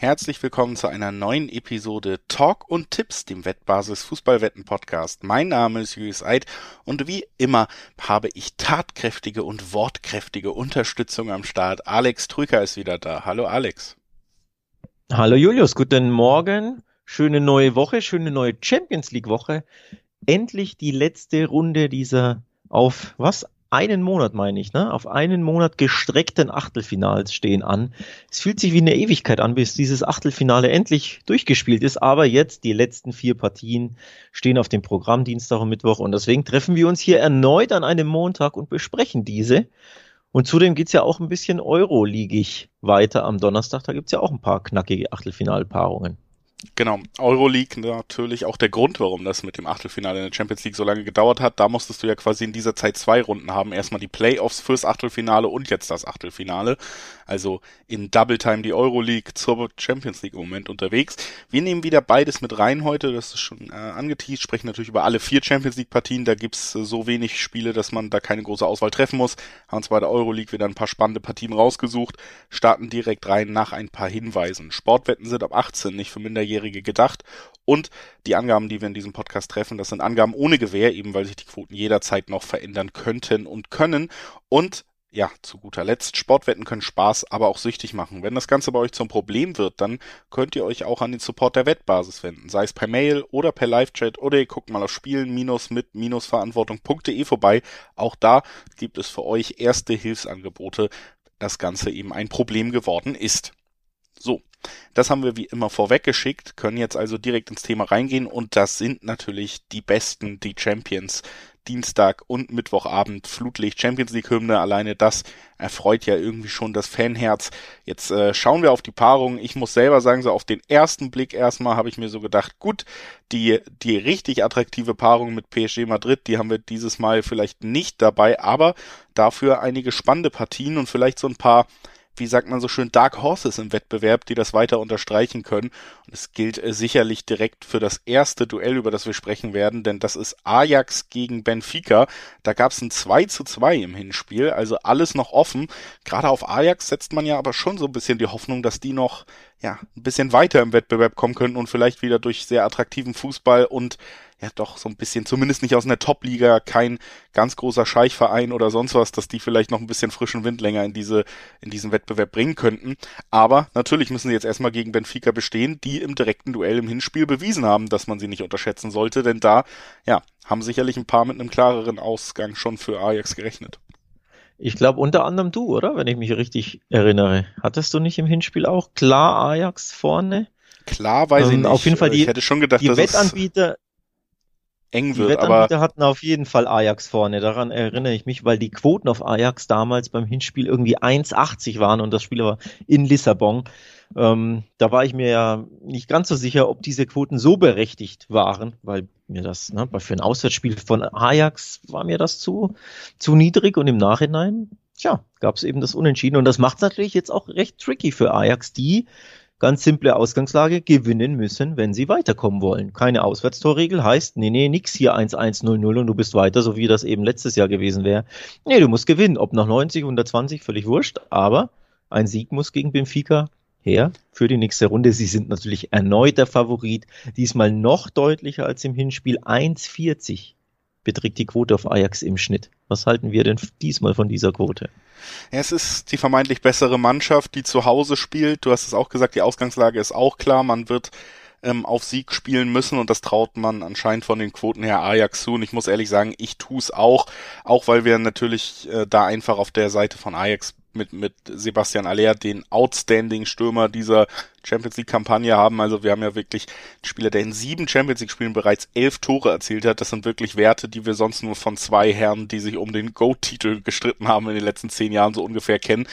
Herzlich willkommen zu einer neuen Episode Talk und Tipps, dem Wettbasis Fußballwetten Podcast. Mein Name ist Julius Eid und wie immer habe ich tatkräftige und wortkräftige Unterstützung am Start. Alex Trüker ist wieder da. Hallo Alex. Hallo Julius, guten Morgen. Schöne neue Woche, schöne neue Champions League Woche. Endlich die letzte Runde dieser auf was einen Monat, meine ich, ne, auf einen Monat gestreckten Achtelfinals stehen an. Es fühlt sich wie eine Ewigkeit an, bis dieses Achtelfinale endlich durchgespielt ist, aber jetzt die letzten vier Partien stehen auf dem Programm Dienstag und Mittwoch und deswegen treffen wir uns hier erneut an einem Montag und besprechen diese. Und zudem geht's ja auch ein bisschen Euroligig weiter am Donnerstag. Da gibt's ja auch ein paar knackige Achtelfinalpaarungen. Genau, Euroleague natürlich auch der Grund, warum das mit dem Achtelfinale in der Champions League so lange gedauert hat. Da musstest du ja quasi in dieser Zeit zwei Runden haben. Erstmal die Playoffs fürs Achtelfinale und jetzt das Achtelfinale. Also in Double Time die Euroleague zur Champions League im Moment unterwegs. Wir nehmen wieder beides mit rein heute. Das ist schon äh, angeteased. Sprechen natürlich über alle vier Champions League Partien. Da gibt's äh, so wenig Spiele, dass man da keine große Auswahl treffen muss. Haben uns bei der Euroleague wieder ein paar spannende Partien rausgesucht. Starten direkt rein nach ein paar Hinweisen. Sportwetten sind ab 18 nicht für Minderjährige gedacht. Und die Angaben, die wir in diesem Podcast treffen, das sind Angaben ohne Gewähr, eben weil sich die Quoten jederzeit noch verändern könnten und können. Und ja, zu guter Letzt, Sportwetten können Spaß, aber auch süchtig machen. Wenn das Ganze bei euch zum Problem wird, dann könnt ihr euch auch an den Support der Wettbasis wenden, sei es per Mail oder per Live-Chat oder ihr guckt mal auf spielen-mit-verantwortung.de vorbei. Auch da gibt es für euch erste Hilfsangebote, das Ganze eben ein Problem geworden ist. So, das haben wir wie immer vorweggeschickt, können jetzt also direkt ins Thema reingehen und das sind natürlich die Besten, die Champions. Dienstag und Mittwochabend Flutlicht Champions League Hymne. Alleine das erfreut ja irgendwie schon das Fanherz. Jetzt äh, schauen wir auf die Paarung. Ich muss selber sagen, so auf den ersten Blick erstmal habe ich mir so gedacht, gut, die, die richtig attraktive Paarung mit PSG Madrid, die haben wir dieses Mal vielleicht nicht dabei, aber dafür einige spannende Partien und vielleicht so ein paar wie sagt man so schön, Dark Horses im Wettbewerb, die das weiter unterstreichen können. Und es gilt äh, sicherlich direkt für das erste Duell, über das wir sprechen werden, denn das ist Ajax gegen Benfica. Da gab es ein 2 zu 2 im Hinspiel, also alles noch offen. Gerade auf Ajax setzt man ja aber schon so ein bisschen die Hoffnung, dass die noch ja, ein bisschen weiter im Wettbewerb kommen könnten und vielleicht wieder durch sehr attraktiven Fußball und ja doch so ein bisschen, zumindest nicht aus einer Top-Liga, kein ganz großer Scheichverein oder sonst was, dass die vielleicht noch ein bisschen frischen Wind länger in diese, in diesen Wettbewerb bringen könnten. Aber natürlich müssen sie jetzt erstmal gegen Benfica bestehen, die im direkten Duell im Hinspiel bewiesen haben, dass man sie nicht unterschätzen sollte, denn da, ja, haben sicherlich ein paar mit einem klareren Ausgang schon für Ajax gerechnet. Ich glaube unter anderem du, oder? Wenn ich mich richtig erinnere. Hattest du nicht im Hinspiel auch klar Ajax vorne? Klar, weiß ähm, ich nicht. Auf jeden Fall die, ich hätte schon gedacht, die Wettanbieter, eng wird, die Wettanbieter aber hatten auf jeden Fall Ajax vorne. Daran erinnere ich mich, weil die Quoten auf Ajax damals beim Hinspiel irgendwie 1,80 waren und das Spiel war in Lissabon. Ähm, da war ich mir ja nicht ganz so sicher, ob diese Quoten so berechtigt waren, weil mir das, ne, für ein Auswärtsspiel von Ajax war mir das zu, zu niedrig und im Nachhinein, tja, gab es eben das Unentschieden und das macht es natürlich jetzt auch recht tricky für Ajax, die ganz simple Ausgangslage gewinnen müssen, wenn sie weiterkommen wollen. Keine Auswärtstorregel heißt, nee, nee, nix hier 1-1-0-0 und du bist weiter, so wie das eben letztes Jahr gewesen wäre. Nee, du musst gewinnen, ob nach 90, 120, völlig wurscht, aber ein Sieg muss gegen Benfica her für die nächste Runde. Sie sind natürlich erneut der Favorit, diesmal noch deutlicher als im Hinspiel. 1,40 beträgt die Quote auf Ajax im Schnitt. Was halten wir denn diesmal von dieser Quote? Ja, es ist die vermeintlich bessere Mannschaft, die zu Hause spielt. Du hast es auch gesagt, die Ausgangslage ist auch klar. Man wird ähm, auf Sieg spielen müssen und das traut man anscheinend von den Quoten her Ajax zu. Und ich muss ehrlich sagen, ich tue es auch, auch weil wir natürlich äh, da einfach auf der Seite von Ajax mit, mit Sebastian Aller den outstanding Stürmer dieser Champions League Kampagne haben. Also wir haben ja wirklich einen Spieler, der in sieben Champions League Spielen bereits elf Tore erzielt hat. Das sind wirklich Werte, die wir sonst nur von zwei Herren, die sich um den Go-Titel gestritten haben in den letzten zehn Jahren so ungefähr kennen.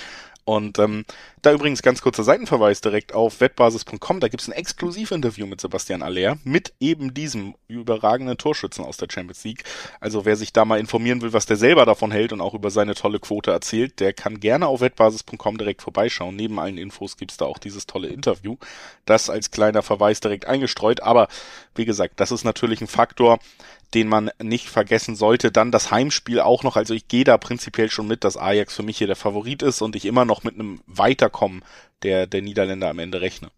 Und ähm, da übrigens ganz kurzer Seitenverweis direkt auf wettbasis.com. Da gibt's ein Exklusivinterview mit Sebastian Aller mit eben diesem überragenden Torschützen aus der Champions League. Also wer sich da mal informieren will, was der selber davon hält und auch über seine tolle Quote erzählt, der kann gerne auf wettbasis.com direkt vorbeischauen. Neben allen Infos gibt's da auch dieses tolle Interview. Das als kleiner Verweis direkt eingestreut. Aber wie gesagt, das ist natürlich ein Faktor, den man nicht vergessen sollte. Dann das Heimspiel auch noch. Also ich gehe da prinzipiell schon mit, dass Ajax für mich hier der Favorit ist und ich immer noch mit einem Weiterkommen der, der Niederländer am Ende rechne.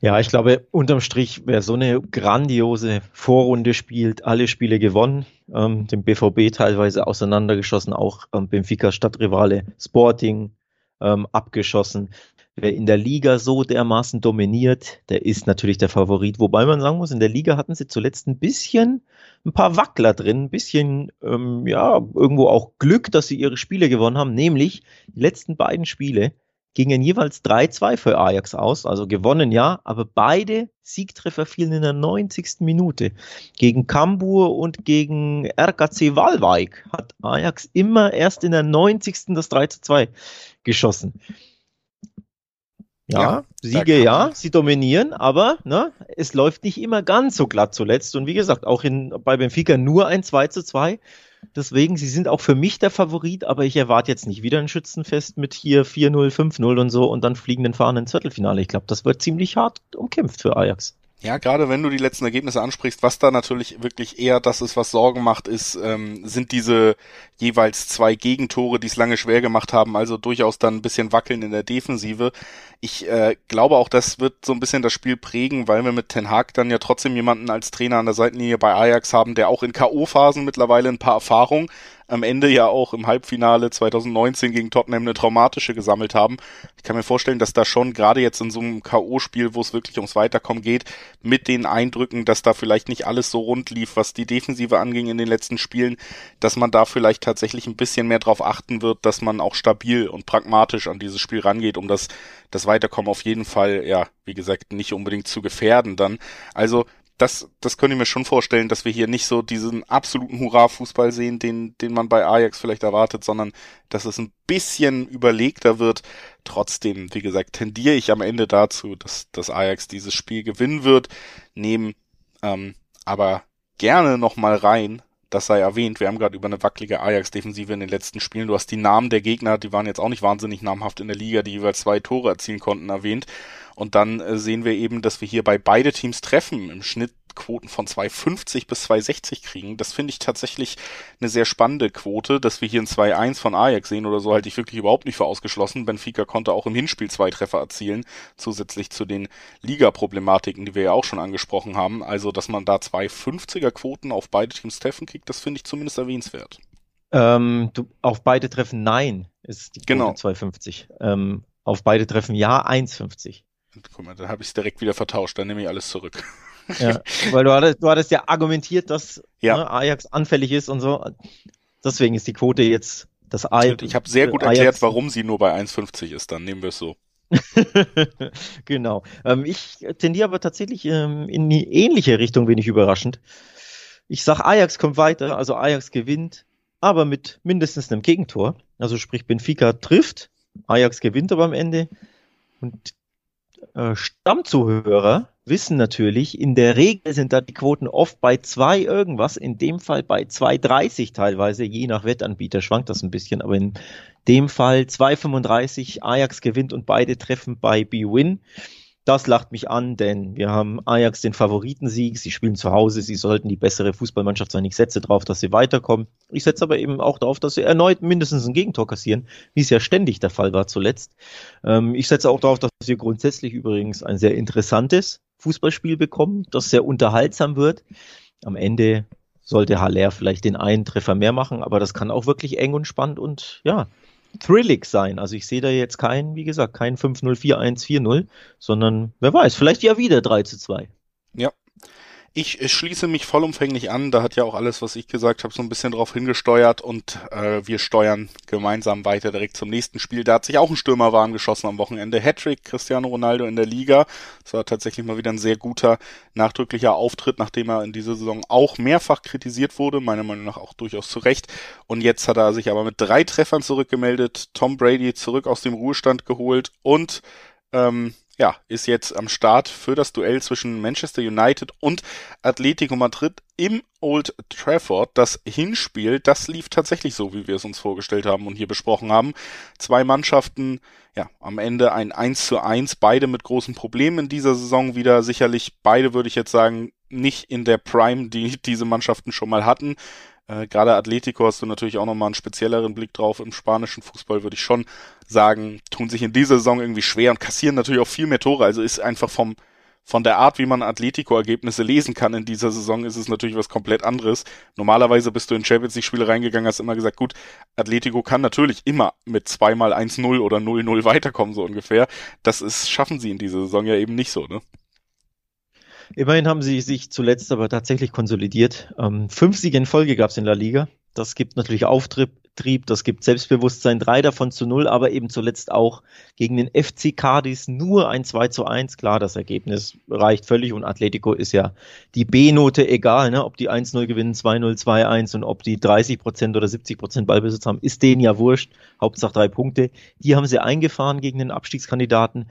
Ja, ich glaube, unterm Strich, wer so eine grandiose Vorrunde spielt, alle Spiele gewonnen, ähm, den BVB teilweise auseinandergeschossen, auch ähm, Benfica Stadtrivale Sporting ähm, abgeschossen. Wer in der Liga so dermaßen dominiert, der ist natürlich der Favorit. Wobei man sagen muss, in der Liga hatten sie zuletzt ein bisschen ein paar Wackler drin, ein bisschen, ähm, ja, irgendwo auch Glück, dass sie ihre Spiele gewonnen haben, nämlich die letzten beiden Spiele gingen jeweils 3-2 für Ajax aus, also gewonnen ja, aber beide Siegtreffer fielen in der 90. Minute. Gegen Kambur und gegen RKC Walwijk hat Ajax immer erst in der 90. das 3-2 geschossen. Ja, ja Siege ja, sie dominieren, aber ne, es läuft nicht immer ganz so glatt zuletzt. Und wie gesagt, auch in, bei Benfica nur ein 2 zu 2. Deswegen, sie sind auch für mich der Favorit, aber ich erwarte jetzt nicht wieder ein Schützenfest mit hier 4-0, 5-0 und so und dann fliegenden Fahnen ins Viertelfinale. Ich glaube, das wird ziemlich hart umkämpft für Ajax. Ja, gerade wenn du die letzten Ergebnisse ansprichst, was da natürlich wirklich eher das ist, was Sorgen macht, ist, ähm, sind diese jeweils zwei Gegentore, die es lange schwer gemacht haben, also durchaus dann ein bisschen wackeln in der Defensive. Ich äh, glaube auch, das wird so ein bisschen das Spiel prägen, weil wir mit Ten Hag dann ja trotzdem jemanden als Trainer an der Seitenlinie bei Ajax haben, der auch in K.O.-Phasen mittlerweile ein paar Erfahrungen am Ende ja auch im Halbfinale 2019 gegen Tottenham eine traumatische gesammelt haben. Ich kann mir vorstellen, dass da schon gerade jetzt in so einem K.O.-Spiel, wo es wirklich ums Weiterkommen geht, mit den Eindrücken, dass da vielleicht nicht alles so rund lief, was die Defensive anging in den letzten Spielen, dass man da vielleicht tatsächlich ein bisschen mehr drauf achten wird, dass man auch stabil und pragmatisch an dieses Spiel rangeht, um das, das Weiterkommen auf jeden Fall, ja, wie gesagt, nicht unbedingt zu gefährden dann. Also das, das könnte ich mir schon vorstellen, dass wir hier nicht so diesen absoluten Hurra-Fußball sehen, den, den man bei Ajax vielleicht erwartet, sondern dass es ein bisschen überlegter wird. Trotzdem, wie gesagt, tendiere ich am Ende dazu, dass, dass Ajax dieses Spiel gewinnen wird, nehmen ähm, aber gerne nochmal rein. Das sei erwähnt, wir haben gerade über eine wackelige Ajax-Defensive in den letzten Spielen. Du hast die Namen der Gegner, die waren jetzt auch nicht wahnsinnig namhaft in der Liga, die jeweils zwei Tore erzielen konnten, erwähnt. Und dann äh, sehen wir eben, dass wir hier bei beide Teams treffen, im Schnitt Quoten von 2,50 bis 2,60 kriegen. Das finde ich tatsächlich eine sehr spannende Quote, dass wir hier ein 2-1 von Ajax sehen oder so, halte ich wirklich überhaupt nicht für ausgeschlossen. Benfica konnte auch im Hinspiel zwei Treffer erzielen, zusätzlich zu den Liga-Problematiken, die wir ja auch schon angesprochen haben. Also, dass man da 2,50er Quoten auf beide Teams treffen kriegt, das finde ich zumindest erwähnenswert. Ähm, du, auf beide Treffen Nein ist die Quote genau. 2,50. Ähm, auf beide Treffen Ja 1,50. Guck mal, da habe ich es direkt wieder vertauscht, dann nehme ich alles zurück. Ja, weil du hattest, du hattest ja argumentiert, dass ja. Ne, Ajax anfällig ist und so. Deswegen ist die Quote jetzt das Ajax. Ich habe sehr gut Ajax erklärt, warum sie nur bei 1,50 ist, dann nehmen wir es so. genau. Ähm, ich tendiere aber tatsächlich ähm, in die ähnliche Richtung, wenig überraschend. Ich sag, Ajax kommt weiter, also Ajax gewinnt, aber mit mindestens einem Gegentor. Also sprich, Benfica trifft, Ajax gewinnt aber am Ende. Und Stammzuhörer wissen natürlich, in der Regel sind da die Quoten oft bei zwei irgendwas, in dem Fall bei 2,30 teilweise, je nach Wettanbieter schwankt das ein bisschen, aber in dem Fall 2,35 Ajax gewinnt und beide treffen bei B-Win. Das lacht mich an, denn wir haben Ajax den Favoritensieg. Sie spielen zu Hause. Sie sollten die bessere Fußballmannschaft sein. Ich setze darauf, dass sie weiterkommen. Ich setze aber eben auch darauf, dass sie erneut mindestens ein Gegentor kassieren, wie es ja ständig der Fall war zuletzt. Ähm, ich setze auch darauf, dass wir grundsätzlich übrigens ein sehr interessantes Fußballspiel bekommen, das sehr unterhaltsam wird. Am Ende sollte Haller vielleicht den einen Treffer mehr machen, aber das kann auch wirklich eng und spannend und ja, thrillig sein. Also ich sehe da jetzt kein, wie gesagt, kein 5-0, 4-1, 4-0, sondern wer weiß, vielleicht ja wieder 3 zu 2. Ja, ich schließe mich vollumfänglich an. Da hat ja auch alles, was ich gesagt habe, so ein bisschen drauf hingesteuert und äh, wir steuern gemeinsam weiter direkt zum nächsten Spiel. Da hat sich auch ein Stürmer warm geschossen am Wochenende. Hattrick Cristiano Ronaldo in der Liga. Das war tatsächlich mal wieder ein sehr guter, nachdrücklicher Auftritt, nachdem er in dieser Saison auch mehrfach kritisiert wurde, meiner Meinung nach auch durchaus zu Recht. Und jetzt hat er sich aber mit drei Treffern zurückgemeldet, Tom Brady zurück aus dem Ruhestand geholt und ähm, ja, ist jetzt am Start für das Duell zwischen Manchester United und Atletico Madrid im Old Trafford. Das Hinspiel, das lief tatsächlich so, wie wir es uns vorgestellt haben und hier besprochen haben. Zwei Mannschaften, ja, am Ende ein 1 zu 1, beide mit großen Problemen in dieser Saison wieder. Sicherlich beide, würde ich jetzt sagen, nicht in der Prime, die diese Mannschaften schon mal hatten. Äh, Gerade Atletico hast du natürlich auch nochmal einen spezielleren Blick drauf. Im spanischen Fußball würde ich schon sagen, tun sich in dieser Saison irgendwie schwer und kassieren natürlich auch viel mehr Tore. Also ist einfach vom, von der Art, wie man Atletico-Ergebnisse lesen kann in dieser Saison, ist es natürlich was komplett anderes. Normalerweise bist du in Champions League-Spiele reingegangen, hast immer gesagt, gut, Atletico kann natürlich immer mit zweimal 1-0 oder 0-0 weiterkommen, so ungefähr. Das ist, schaffen sie in dieser Saison ja eben nicht so, ne? Immerhin haben sie sich zuletzt aber tatsächlich konsolidiert. Ähm, fünf Siege in Folge gab es in La Liga. Das gibt natürlich Auftrieb, Trieb, das gibt Selbstbewusstsein, drei davon zu null, aber eben zuletzt auch gegen den FC Cardis nur ein 2 zu 1. Klar, das Ergebnis reicht völlig und Atletico ist ja die B-Note egal, ne? ob die 1-0 gewinnen, 2-0, 2-1 und ob die 30 Prozent oder 70 Prozent Ballbesitz haben, ist denen ja wurscht. Hauptsache drei Punkte. Die haben sie eingefahren gegen den Abstiegskandidaten.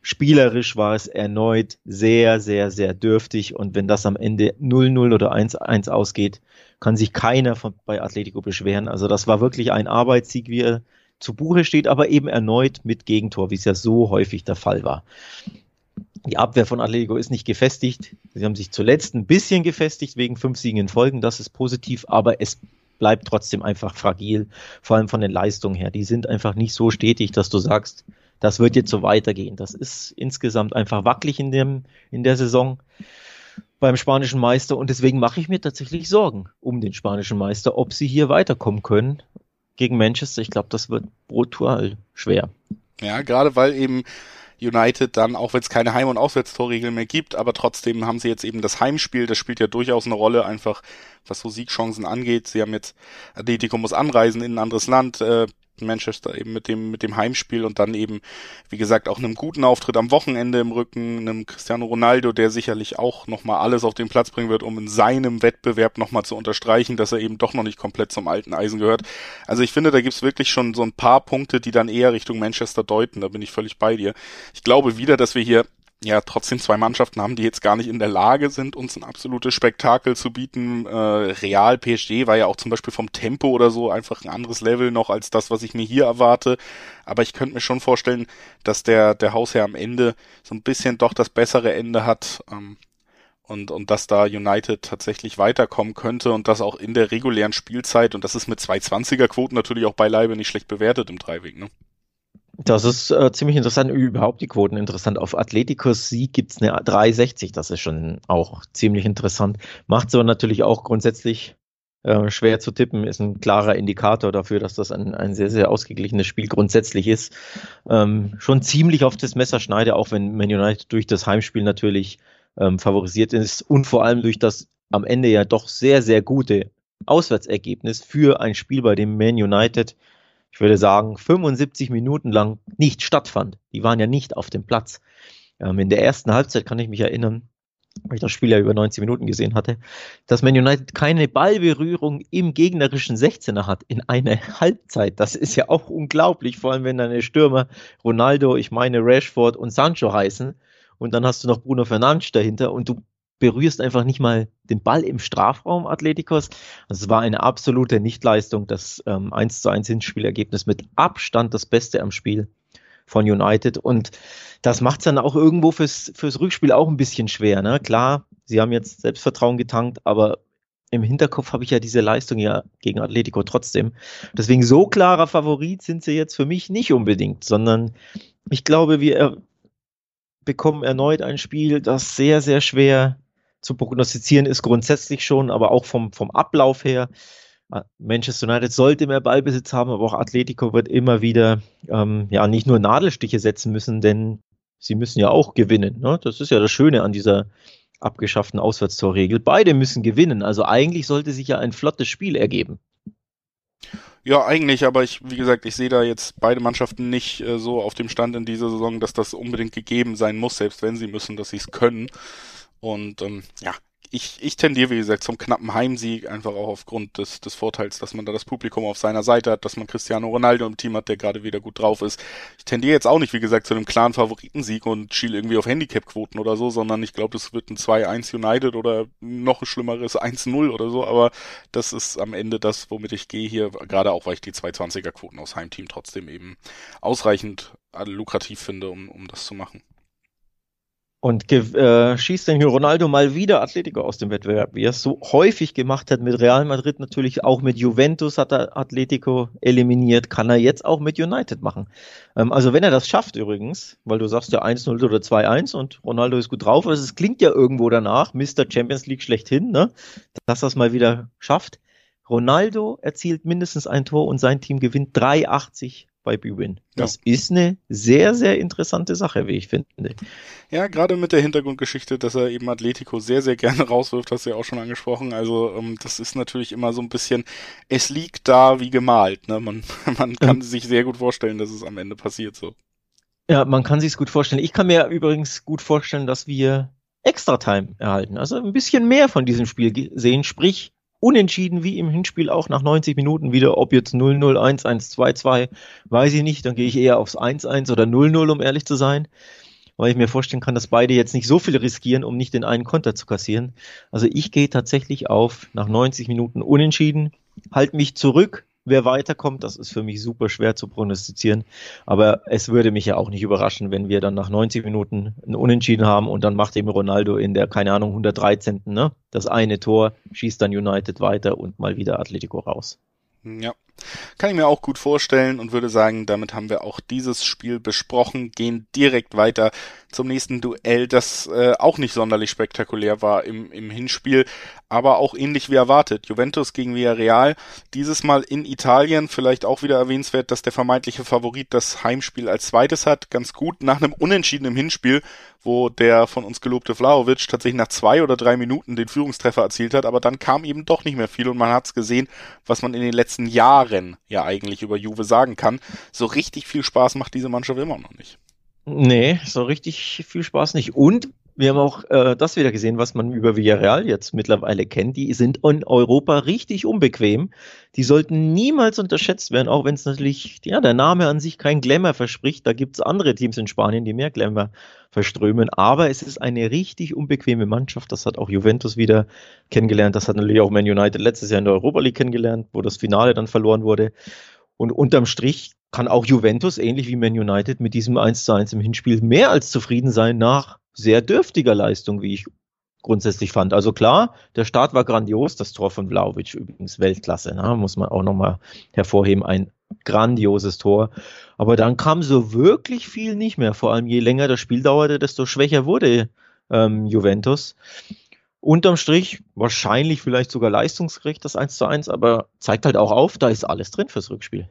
Spielerisch war es erneut sehr, sehr, sehr dürftig und wenn das am Ende 0-0 oder 1-1 ausgeht, kann sich keiner von, bei Atletico beschweren. Also das war wirklich ein Arbeitssieg, wie er zu Buche steht, aber eben erneut mit Gegentor, wie es ja so häufig der Fall war. Die Abwehr von Atletico ist nicht gefestigt. Sie haben sich zuletzt ein bisschen gefestigt wegen fünf Siegen in Folgen. Das ist positiv, aber es bleibt trotzdem einfach fragil, vor allem von den Leistungen her. Die sind einfach nicht so stetig, dass du sagst, das wird jetzt so weitergehen. Das ist insgesamt einfach wackelig in dem, in der Saison beim spanischen Meister und deswegen mache ich mir tatsächlich Sorgen um den spanischen Meister, ob sie hier weiterkommen können gegen Manchester. Ich glaube, das wird brutal schwer. Ja, gerade weil eben United dann, auch wenn es keine Heim- und Auswärtstorregel mehr gibt, aber trotzdem haben sie jetzt eben das Heimspiel, das spielt ja durchaus eine Rolle, einfach was so Siegchancen angeht. Sie haben jetzt, Atletico muss anreisen in ein anderes Land, äh, Manchester eben mit dem, mit dem Heimspiel und dann eben, wie gesagt, auch einem guten Auftritt am Wochenende im Rücken, einem Cristiano Ronaldo, der sicherlich auch nochmal alles auf den Platz bringen wird, um in seinem Wettbewerb nochmal zu unterstreichen, dass er eben doch noch nicht komplett zum alten Eisen gehört. Also ich finde, da gibt's wirklich schon so ein paar Punkte, die dann eher Richtung Manchester deuten, da bin ich völlig bei dir. Ich glaube wieder, dass wir hier ja trotzdem zwei Mannschaften haben, die jetzt gar nicht in der Lage sind, uns ein absolutes Spektakel zu bieten. Äh, Real PSG war ja auch zum Beispiel vom Tempo oder so einfach ein anderes Level noch als das, was ich mir hier erwarte. Aber ich könnte mir schon vorstellen, dass der, der Hausherr am Ende so ein bisschen doch das bessere Ende hat. Ähm, und, und dass da United tatsächlich weiterkommen könnte und das auch in der regulären Spielzeit und das ist mit 220er Quoten natürlich auch beileibe nicht schlecht bewertet im Dreiweg, ne? Das ist äh, ziemlich interessant, überhaupt die Quoten interessant. Auf Atleticos Sieg gibt's eine 360, das ist schon auch ziemlich interessant. Macht aber natürlich auch grundsätzlich äh, schwer zu tippen, ist ein klarer Indikator dafür, dass das ein, ein sehr, sehr ausgeglichenes Spiel grundsätzlich ist. Ähm, schon ziemlich auf das Messer schneide, auch wenn Man United durch das Heimspiel natürlich ähm, favorisiert ist und vor allem durch das am Ende ja doch sehr, sehr gute Auswärtsergebnis für ein Spiel, bei dem Man United ich würde sagen, 75 Minuten lang nicht stattfand. Die waren ja nicht auf dem Platz. Ähm, in der ersten Halbzeit kann ich mich erinnern, weil ich das Spiel ja über 90 Minuten gesehen hatte, dass Man United keine Ballberührung im gegnerischen 16er hat in einer Halbzeit. Das ist ja auch unglaublich, vor allem wenn deine Stürmer Ronaldo, ich meine Rashford und Sancho heißen und dann hast du noch Bruno Fernandes dahinter und du berührst einfach nicht mal den Ball im Strafraum Atleticos. Also es war eine absolute Nichtleistung. Das ähm, 1 zu 1 Hinspielergebnis mit Abstand das Beste am Spiel von United. Und das macht es dann auch irgendwo fürs, fürs Rückspiel auch ein bisschen schwer. Ne? Klar, sie haben jetzt Selbstvertrauen getankt, aber im Hinterkopf habe ich ja diese Leistung ja gegen Atletico trotzdem. Deswegen so klarer Favorit sind sie jetzt für mich nicht unbedingt, sondern ich glaube, wir bekommen erneut ein Spiel, das sehr, sehr schwer zu prognostizieren ist grundsätzlich schon, aber auch vom, vom Ablauf her. Äh, Manchester United sollte mehr Ballbesitz haben, aber auch Atletico wird immer wieder ähm, ja nicht nur Nadelstiche setzen müssen, denn sie müssen ja auch gewinnen. Ne? Das ist ja das Schöne an dieser abgeschafften Auswärtstorregel. Beide müssen gewinnen. Also eigentlich sollte sich ja ein flottes Spiel ergeben. Ja, eigentlich, aber ich, wie gesagt, ich sehe da jetzt beide Mannschaften nicht äh, so auf dem Stand in dieser Saison, dass das unbedingt gegeben sein muss, selbst wenn sie müssen, dass sie es können. Und ähm, ja, ich, ich tendiere, wie gesagt, zum knappen Heimsieg, einfach auch aufgrund des, des Vorteils, dass man da das Publikum auf seiner Seite hat, dass man Cristiano Ronaldo im Team hat, der gerade wieder gut drauf ist. Ich tendiere jetzt auch nicht, wie gesagt, zu einem klaren Favoritensieg und schiel irgendwie auf Handicap-Quoten oder so, sondern ich glaube, das wird ein 2-1 United oder noch ein schlimmeres 1-0 oder so, aber das ist am Ende das, womit ich gehe hier, gerade auch, weil ich die 220er-Quoten aus Heimteam trotzdem eben ausreichend lukrativ finde, um, um das zu machen. Und äh, schießt denn hier Ronaldo mal wieder Atletico aus dem Wettbewerb, wie er es so häufig gemacht hat mit Real Madrid, natürlich auch mit Juventus hat er Atletico eliminiert, kann er jetzt auch mit United machen. Ähm, also wenn er das schafft übrigens, weil du sagst ja 1-0 oder 2-1 und Ronaldo ist gut drauf, also es klingt ja irgendwo danach, Mr. Champions League schlechthin, ne? dass er es mal wieder schafft. Ronaldo erzielt mindestens ein Tor und sein Team gewinnt 3,80 bei Bwin. Das ja. ist eine sehr, sehr interessante Sache, wie ich finde. Ja, gerade mit der Hintergrundgeschichte, dass er eben Atletico sehr, sehr gerne rauswirft, hast du ja auch schon angesprochen. Also ähm, das ist natürlich immer so ein bisschen, es liegt da wie gemalt. Ne? Man, man kann ja. sich sehr gut vorstellen, dass es am Ende passiert so. Ja, man kann sich gut vorstellen. Ich kann mir übrigens gut vorstellen, dass wir Extra-Time erhalten. Also ein bisschen mehr von diesem Spiel sehen. Sprich, unentschieden wie im Hinspiel auch nach 90 Minuten wieder, ob jetzt 0-0, 1-1, 2-2, weiß ich nicht, dann gehe ich eher aufs 1-1 oder 0-0, um ehrlich zu sein, weil ich mir vorstellen kann, dass beide jetzt nicht so viel riskieren, um nicht den einen Konter zu kassieren. Also ich gehe tatsächlich auf nach 90 Minuten unentschieden, halt mich zurück, Wer weiterkommt, das ist für mich super schwer zu prognostizieren. Aber es würde mich ja auch nicht überraschen, wenn wir dann nach 90 Minuten ein Unentschieden haben und dann macht eben Ronaldo in der, keine Ahnung, 113. Ne, das eine Tor, schießt dann United weiter und mal wieder Atletico raus. Ja, kann ich mir auch gut vorstellen und würde sagen, damit haben wir auch dieses Spiel besprochen, gehen direkt weiter zum nächsten Duell, das äh, auch nicht sonderlich spektakulär war im, im Hinspiel, aber auch ähnlich wie erwartet. Juventus gegen Villarreal, dieses Mal in Italien, vielleicht auch wieder erwähnenswert, dass der vermeintliche Favorit das Heimspiel als zweites hat, ganz gut nach einem unentschiedenen Hinspiel, wo der von uns gelobte Vlaovic tatsächlich nach zwei oder drei Minuten den Führungstreffer erzielt hat, aber dann kam eben doch nicht mehr viel und man hat's gesehen, was man in den letzten Jahren ja eigentlich über Juve sagen kann. So richtig viel Spaß macht diese Mannschaft immer noch nicht. Nee, so richtig viel Spaß nicht. Und wir haben auch äh, das wieder gesehen, was man über Villarreal jetzt mittlerweile kennt. Die sind in Europa richtig unbequem. Die sollten niemals unterschätzt werden, auch wenn es natürlich, ja, der Name an sich kein Glamour verspricht. Da gibt es andere Teams in Spanien, die mehr Glamour verströmen. Aber es ist eine richtig unbequeme Mannschaft. Das hat auch Juventus wieder kennengelernt. Das hat natürlich auch Man United letztes Jahr in der Europa League kennengelernt, wo das Finale dann verloren wurde. Und unterm Strich kann auch Juventus, ähnlich wie Man United, mit diesem 1 zu 1 im Hinspiel mehr als zufrieden sein nach sehr dürftiger Leistung, wie ich grundsätzlich fand. Also klar, der Start war grandios, das Tor von Vlaovic übrigens Weltklasse, ne? muss man auch nochmal hervorheben, ein grandioses Tor. Aber dann kam so wirklich viel nicht mehr, vor allem je länger das Spiel dauerte, desto schwächer wurde ähm, Juventus. Unterm Strich wahrscheinlich vielleicht sogar leistungsgerecht das 1 zu 1, aber zeigt halt auch auf, da ist alles drin fürs Rückspiel.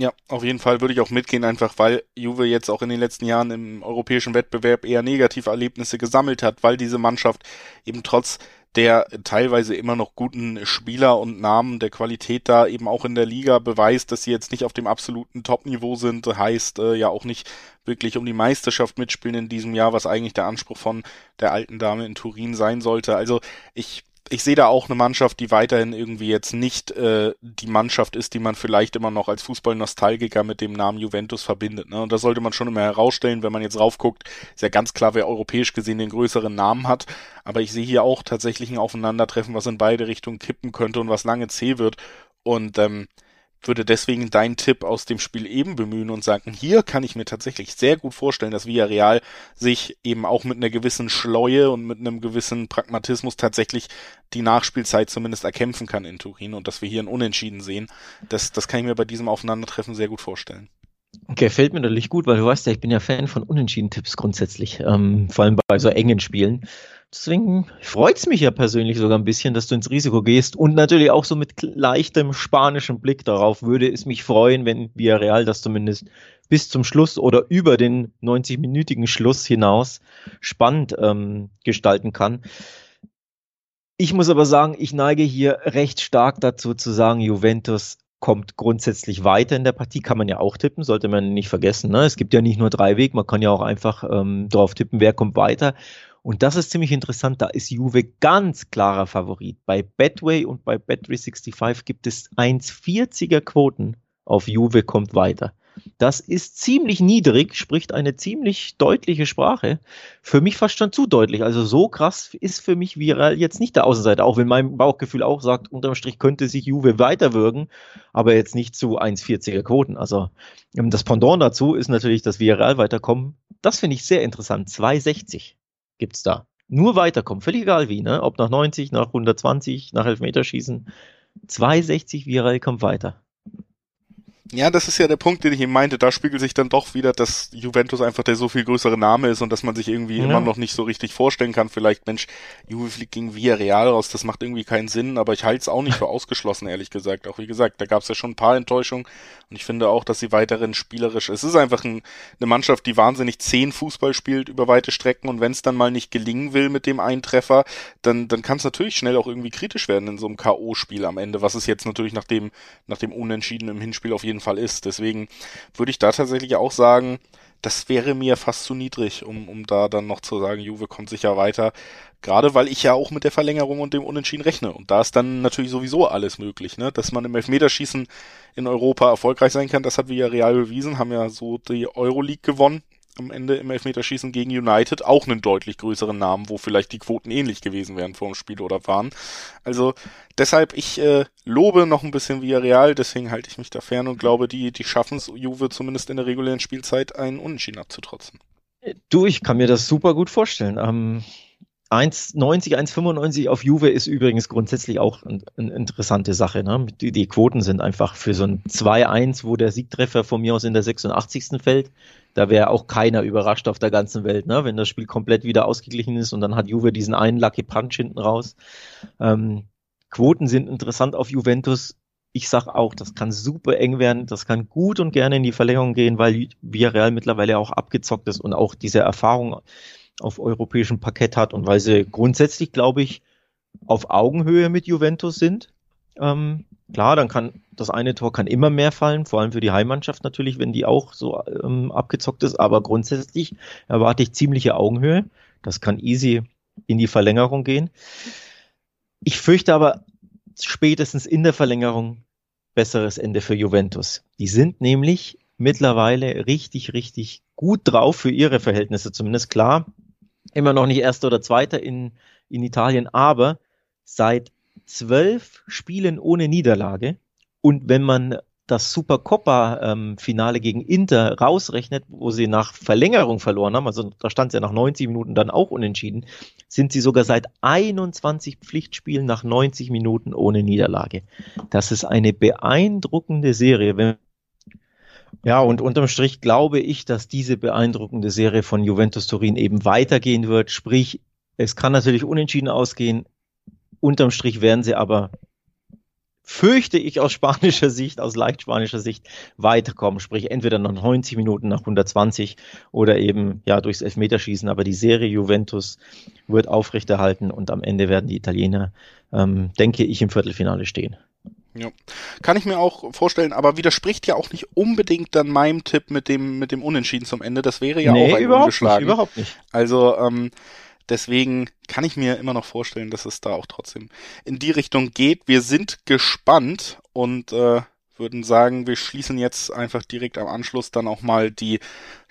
Ja, auf jeden Fall würde ich auch mitgehen, einfach weil Juve jetzt auch in den letzten Jahren im europäischen Wettbewerb eher negative Erlebnisse gesammelt hat, weil diese Mannschaft eben trotz der teilweise immer noch guten Spieler und Namen der Qualität da eben auch in der Liga beweist, dass sie jetzt nicht auf dem absoluten Top-Niveau sind, heißt äh, ja auch nicht wirklich um die Meisterschaft mitspielen in diesem Jahr, was eigentlich der Anspruch von der alten Dame in Turin sein sollte. Also ich ich sehe da auch eine Mannschaft, die weiterhin irgendwie jetzt nicht äh, die Mannschaft ist, die man vielleicht immer noch als Fußball-Nostalgiker mit dem Namen Juventus verbindet. Ne? Und das sollte man schon immer herausstellen, wenn man jetzt raufguckt. Ist ja ganz klar, wer europäisch gesehen den größeren Namen hat. Aber ich sehe hier auch tatsächlich ein Aufeinandertreffen, was in beide Richtungen kippen könnte und was lange zäh wird. Und ähm, würde deswegen deinen Tipp aus dem Spiel eben bemühen und sagen, hier kann ich mir tatsächlich sehr gut vorstellen, dass Villarreal sich eben auch mit einer gewissen Schleue und mit einem gewissen Pragmatismus tatsächlich die Nachspielzeit zumindest erkämpfen kann in Turin und dass wir hier ein Unentschieden sehen. Das, das kann ich mir bei diesem Aufeinandertreffen sehr gut vorstellen. Gefällt mir natürlich gut, weil du weißt ja, ich bin ja Fan von Unentschieden-Tipps grundsätzlich, ähm, vor allem bei so engen Spielen. Deswegen freut es mich ja persönlich sogar ein bisschen, dass du ins Risiko gehst und natürlich auch so mit leichtem spanischen Blick darauf würde es mich freuen, wenn Villarreal das zumindest bis zum Schluss oder über den 90-minütigen Schluss hinaus spannend ähm, gestalten kann. Ich muss aber sagen, ich neige hier recht stark dazu zu sagen, Juventus kommt grundsätzlich weiter in der Partie, kann man ja auch tippen, sollte man nicht vergessen. Ne? Es gibt ja nicht nur drei Wege, man kann ja auch einfach ähm, drauf tippen, wer kommt weiter. Und das ist ziemlich interessant, da ist Juve ganz klarer Favorit. Bei Betway und bei Bet365 gibt es 1,40er Quoten auf Juve kommt weiter. Das ist ziemlich niedrig, spricht eine ziemlich deutliche Sprache. Für mich fast schon zu deutlich. Also so krass ist für mich Viral jetzt nicht der Außenseiter, auch wenn mein Bauchgefühl auch sagt, unterm Strich könnte sich Juve weiterwirken, aber jetzt nicht zu 1,40er Quoten. Also ähm, das Pendant dazu ist natürlich, dass Viral weiterkommen das finde ich sehr interessant. 260 gibt's da. Nur weiterkommen, völlig egal wie, ne? Ob nach 90, nach 120, nach Elfmeterschießen. 260 Viral kommt weiter. Ja, das ist ja der Punkt, den ich eben meinte. Da spiegelt sich dann doch wieder, dass Juventus einfach der so viel größere Name ist und dass man sich irgendwie ja. immer noch nicht so richtig vorstellen kann. Vielleicht, Mensch, Juve fliegt gegen Villarreal raus, das macht irgendwie keinen Sinn, aber ich halte es auch nicht für ausgeschlossen, ehrlich gesagt. Auch wie gesagt, da gab es ja schon ein paar Enttäuschungen und ich finde auch, dass sie weiterhin spielerisch, es ist einfach ein, eine Mannschaft, die wahnsinnig zehn Fußball spielt über weite Strecken und wenn es dann mal nicht gelingen will mit dem Eintreffer, dann, dann kann es natürlich schnell auch irgendwie kritisch werden in so einem K.O.-Spiel am Ende, was es jetzt natürlich nach dem, nach dem Unentschieden im Hinspiel auf jeden jeden Fall ist. Deswegen würde ich da tatsächlich auch sagen, das wäre mir fast zu niedrig, um, um da dann noch zu sagen, Juve kommt sicher weiter. Gerade weil ich ja auch mit der Verlängerung und dem Unentschieden rechne. Und da ist dann natürlich sowieso alles möglich, ne? Dass man im Elfmeterschießen in Europa erfolgreich sein kann, das hat Villarreal bewiesen, haben ja so die Euroleague gewonnen am Ende im Elfmeterschießen gegen United auch einen deutlich größeren Namen, wo vielleicht die Quoten ähnlich gewesen wären vor dem Spiel oder waren. Also deshalb, ich äh, lobe noch ein bisschen Villarreal, deswegen halte ich mich da fern und glaube, die, die schaffen es, Juve zumindest in der regulären Spielzeit einen Unentschieden abzutrotzen. Du, ich kann mir das super gut vorstellen. Ähm, 1,90, 1,95 auf Juve ist übrigens grundsätzlich auch eine ein interessante Sache. Ne? Die, die, Quoten sind einfach für so ein 2-1, wo der Siegtreffer von mir aus in der 86. fällt. Da wäre auch keiner überrascht auf der ganzen Welt, ne? wenn das Spiel komplett wieder ausgeglichen ist und dann hat Juve diesen einen Lucky Punch hinten raus. Ähm, Quoten sind interessant auf Juventus. Ich sag auch, das kann super eng werden, das kann gut und gerne in die Verlängerung gehen, weil Villarreal mittlerweile auch abgezockt ist und auch diese Erfahrung auf europäischem Parkett hat und weil sie grundsätzlich, glaube ich, auf Augenhöhe mit Juventus sind. Ähm, klar, dann kann das eine Tor kann immer mehr fallen, vor allem für die Heimmannschaft natürlich, wenn die auch so ähm, abgezockt ist. Aber grundsätzlich erwarte ich ziemliche Augenhöhe. Das kann easy in die Verlängerung gehen. Ich fürchte aber spätestens in der Verlängerung besseres Ende für Juventus. Die sind nämlich mittlerweile richtig, richtig gut drauf für ihre Verhältnisse. Zumindest klar, immer noch nicht Erster oder Zweiter in, in Italien, aber seit zwölf Spielen ohne Niederlage und wenn man das Supercoppa-Finale ähm, gegen Inter rausrechnet, wo sie nach Verlängerung verloren haben, also da stand es ja nach 90 Minuten dann auch unentschieden, sind sie sogar seit 21 Pflichtspielen nach 90 Minuten ohne Niederlage. Das ist eine beeindruckende Serie. Wenn ja, und unterm Strich glaube ich, dass diese beeindruckende Serie von Juventus Turin eben weitergehen wird. Sprich, es kann natürlich unentschieden ausgehen. Unterm Strich werden sie aber, fürchte ich aus spanischer Sicht, aus leicht spanischer Sicht, weiterkommen. Sprich, entweder nach 90 Minuten, nach 120 oder eben, ja, durchs Elfmeterschießen. Aber die Serie Juventus wird aufrechterhalten und am Ende werden die Italiener, ähm, denke ich, im Viertelfinale stehen. Ja, kann ich mir auch vorstellen, aber widerspricht ja auch nicht unbedingt dann meinem Tipp mit dem mit dem Unentschieden zum Ende. Das wäre ja nee, auch ein überhaupt ungeschlagen. Nicht, überhaupt nicht. Also ähm, deswegen kann ich mir immer noch vorstellen, dass es da auch trotzdem in die Richtung geht. Wir sind gespannt und äh, würden sagen, wir schließen jetzt einfach direkt am Anschluss dann auch mal die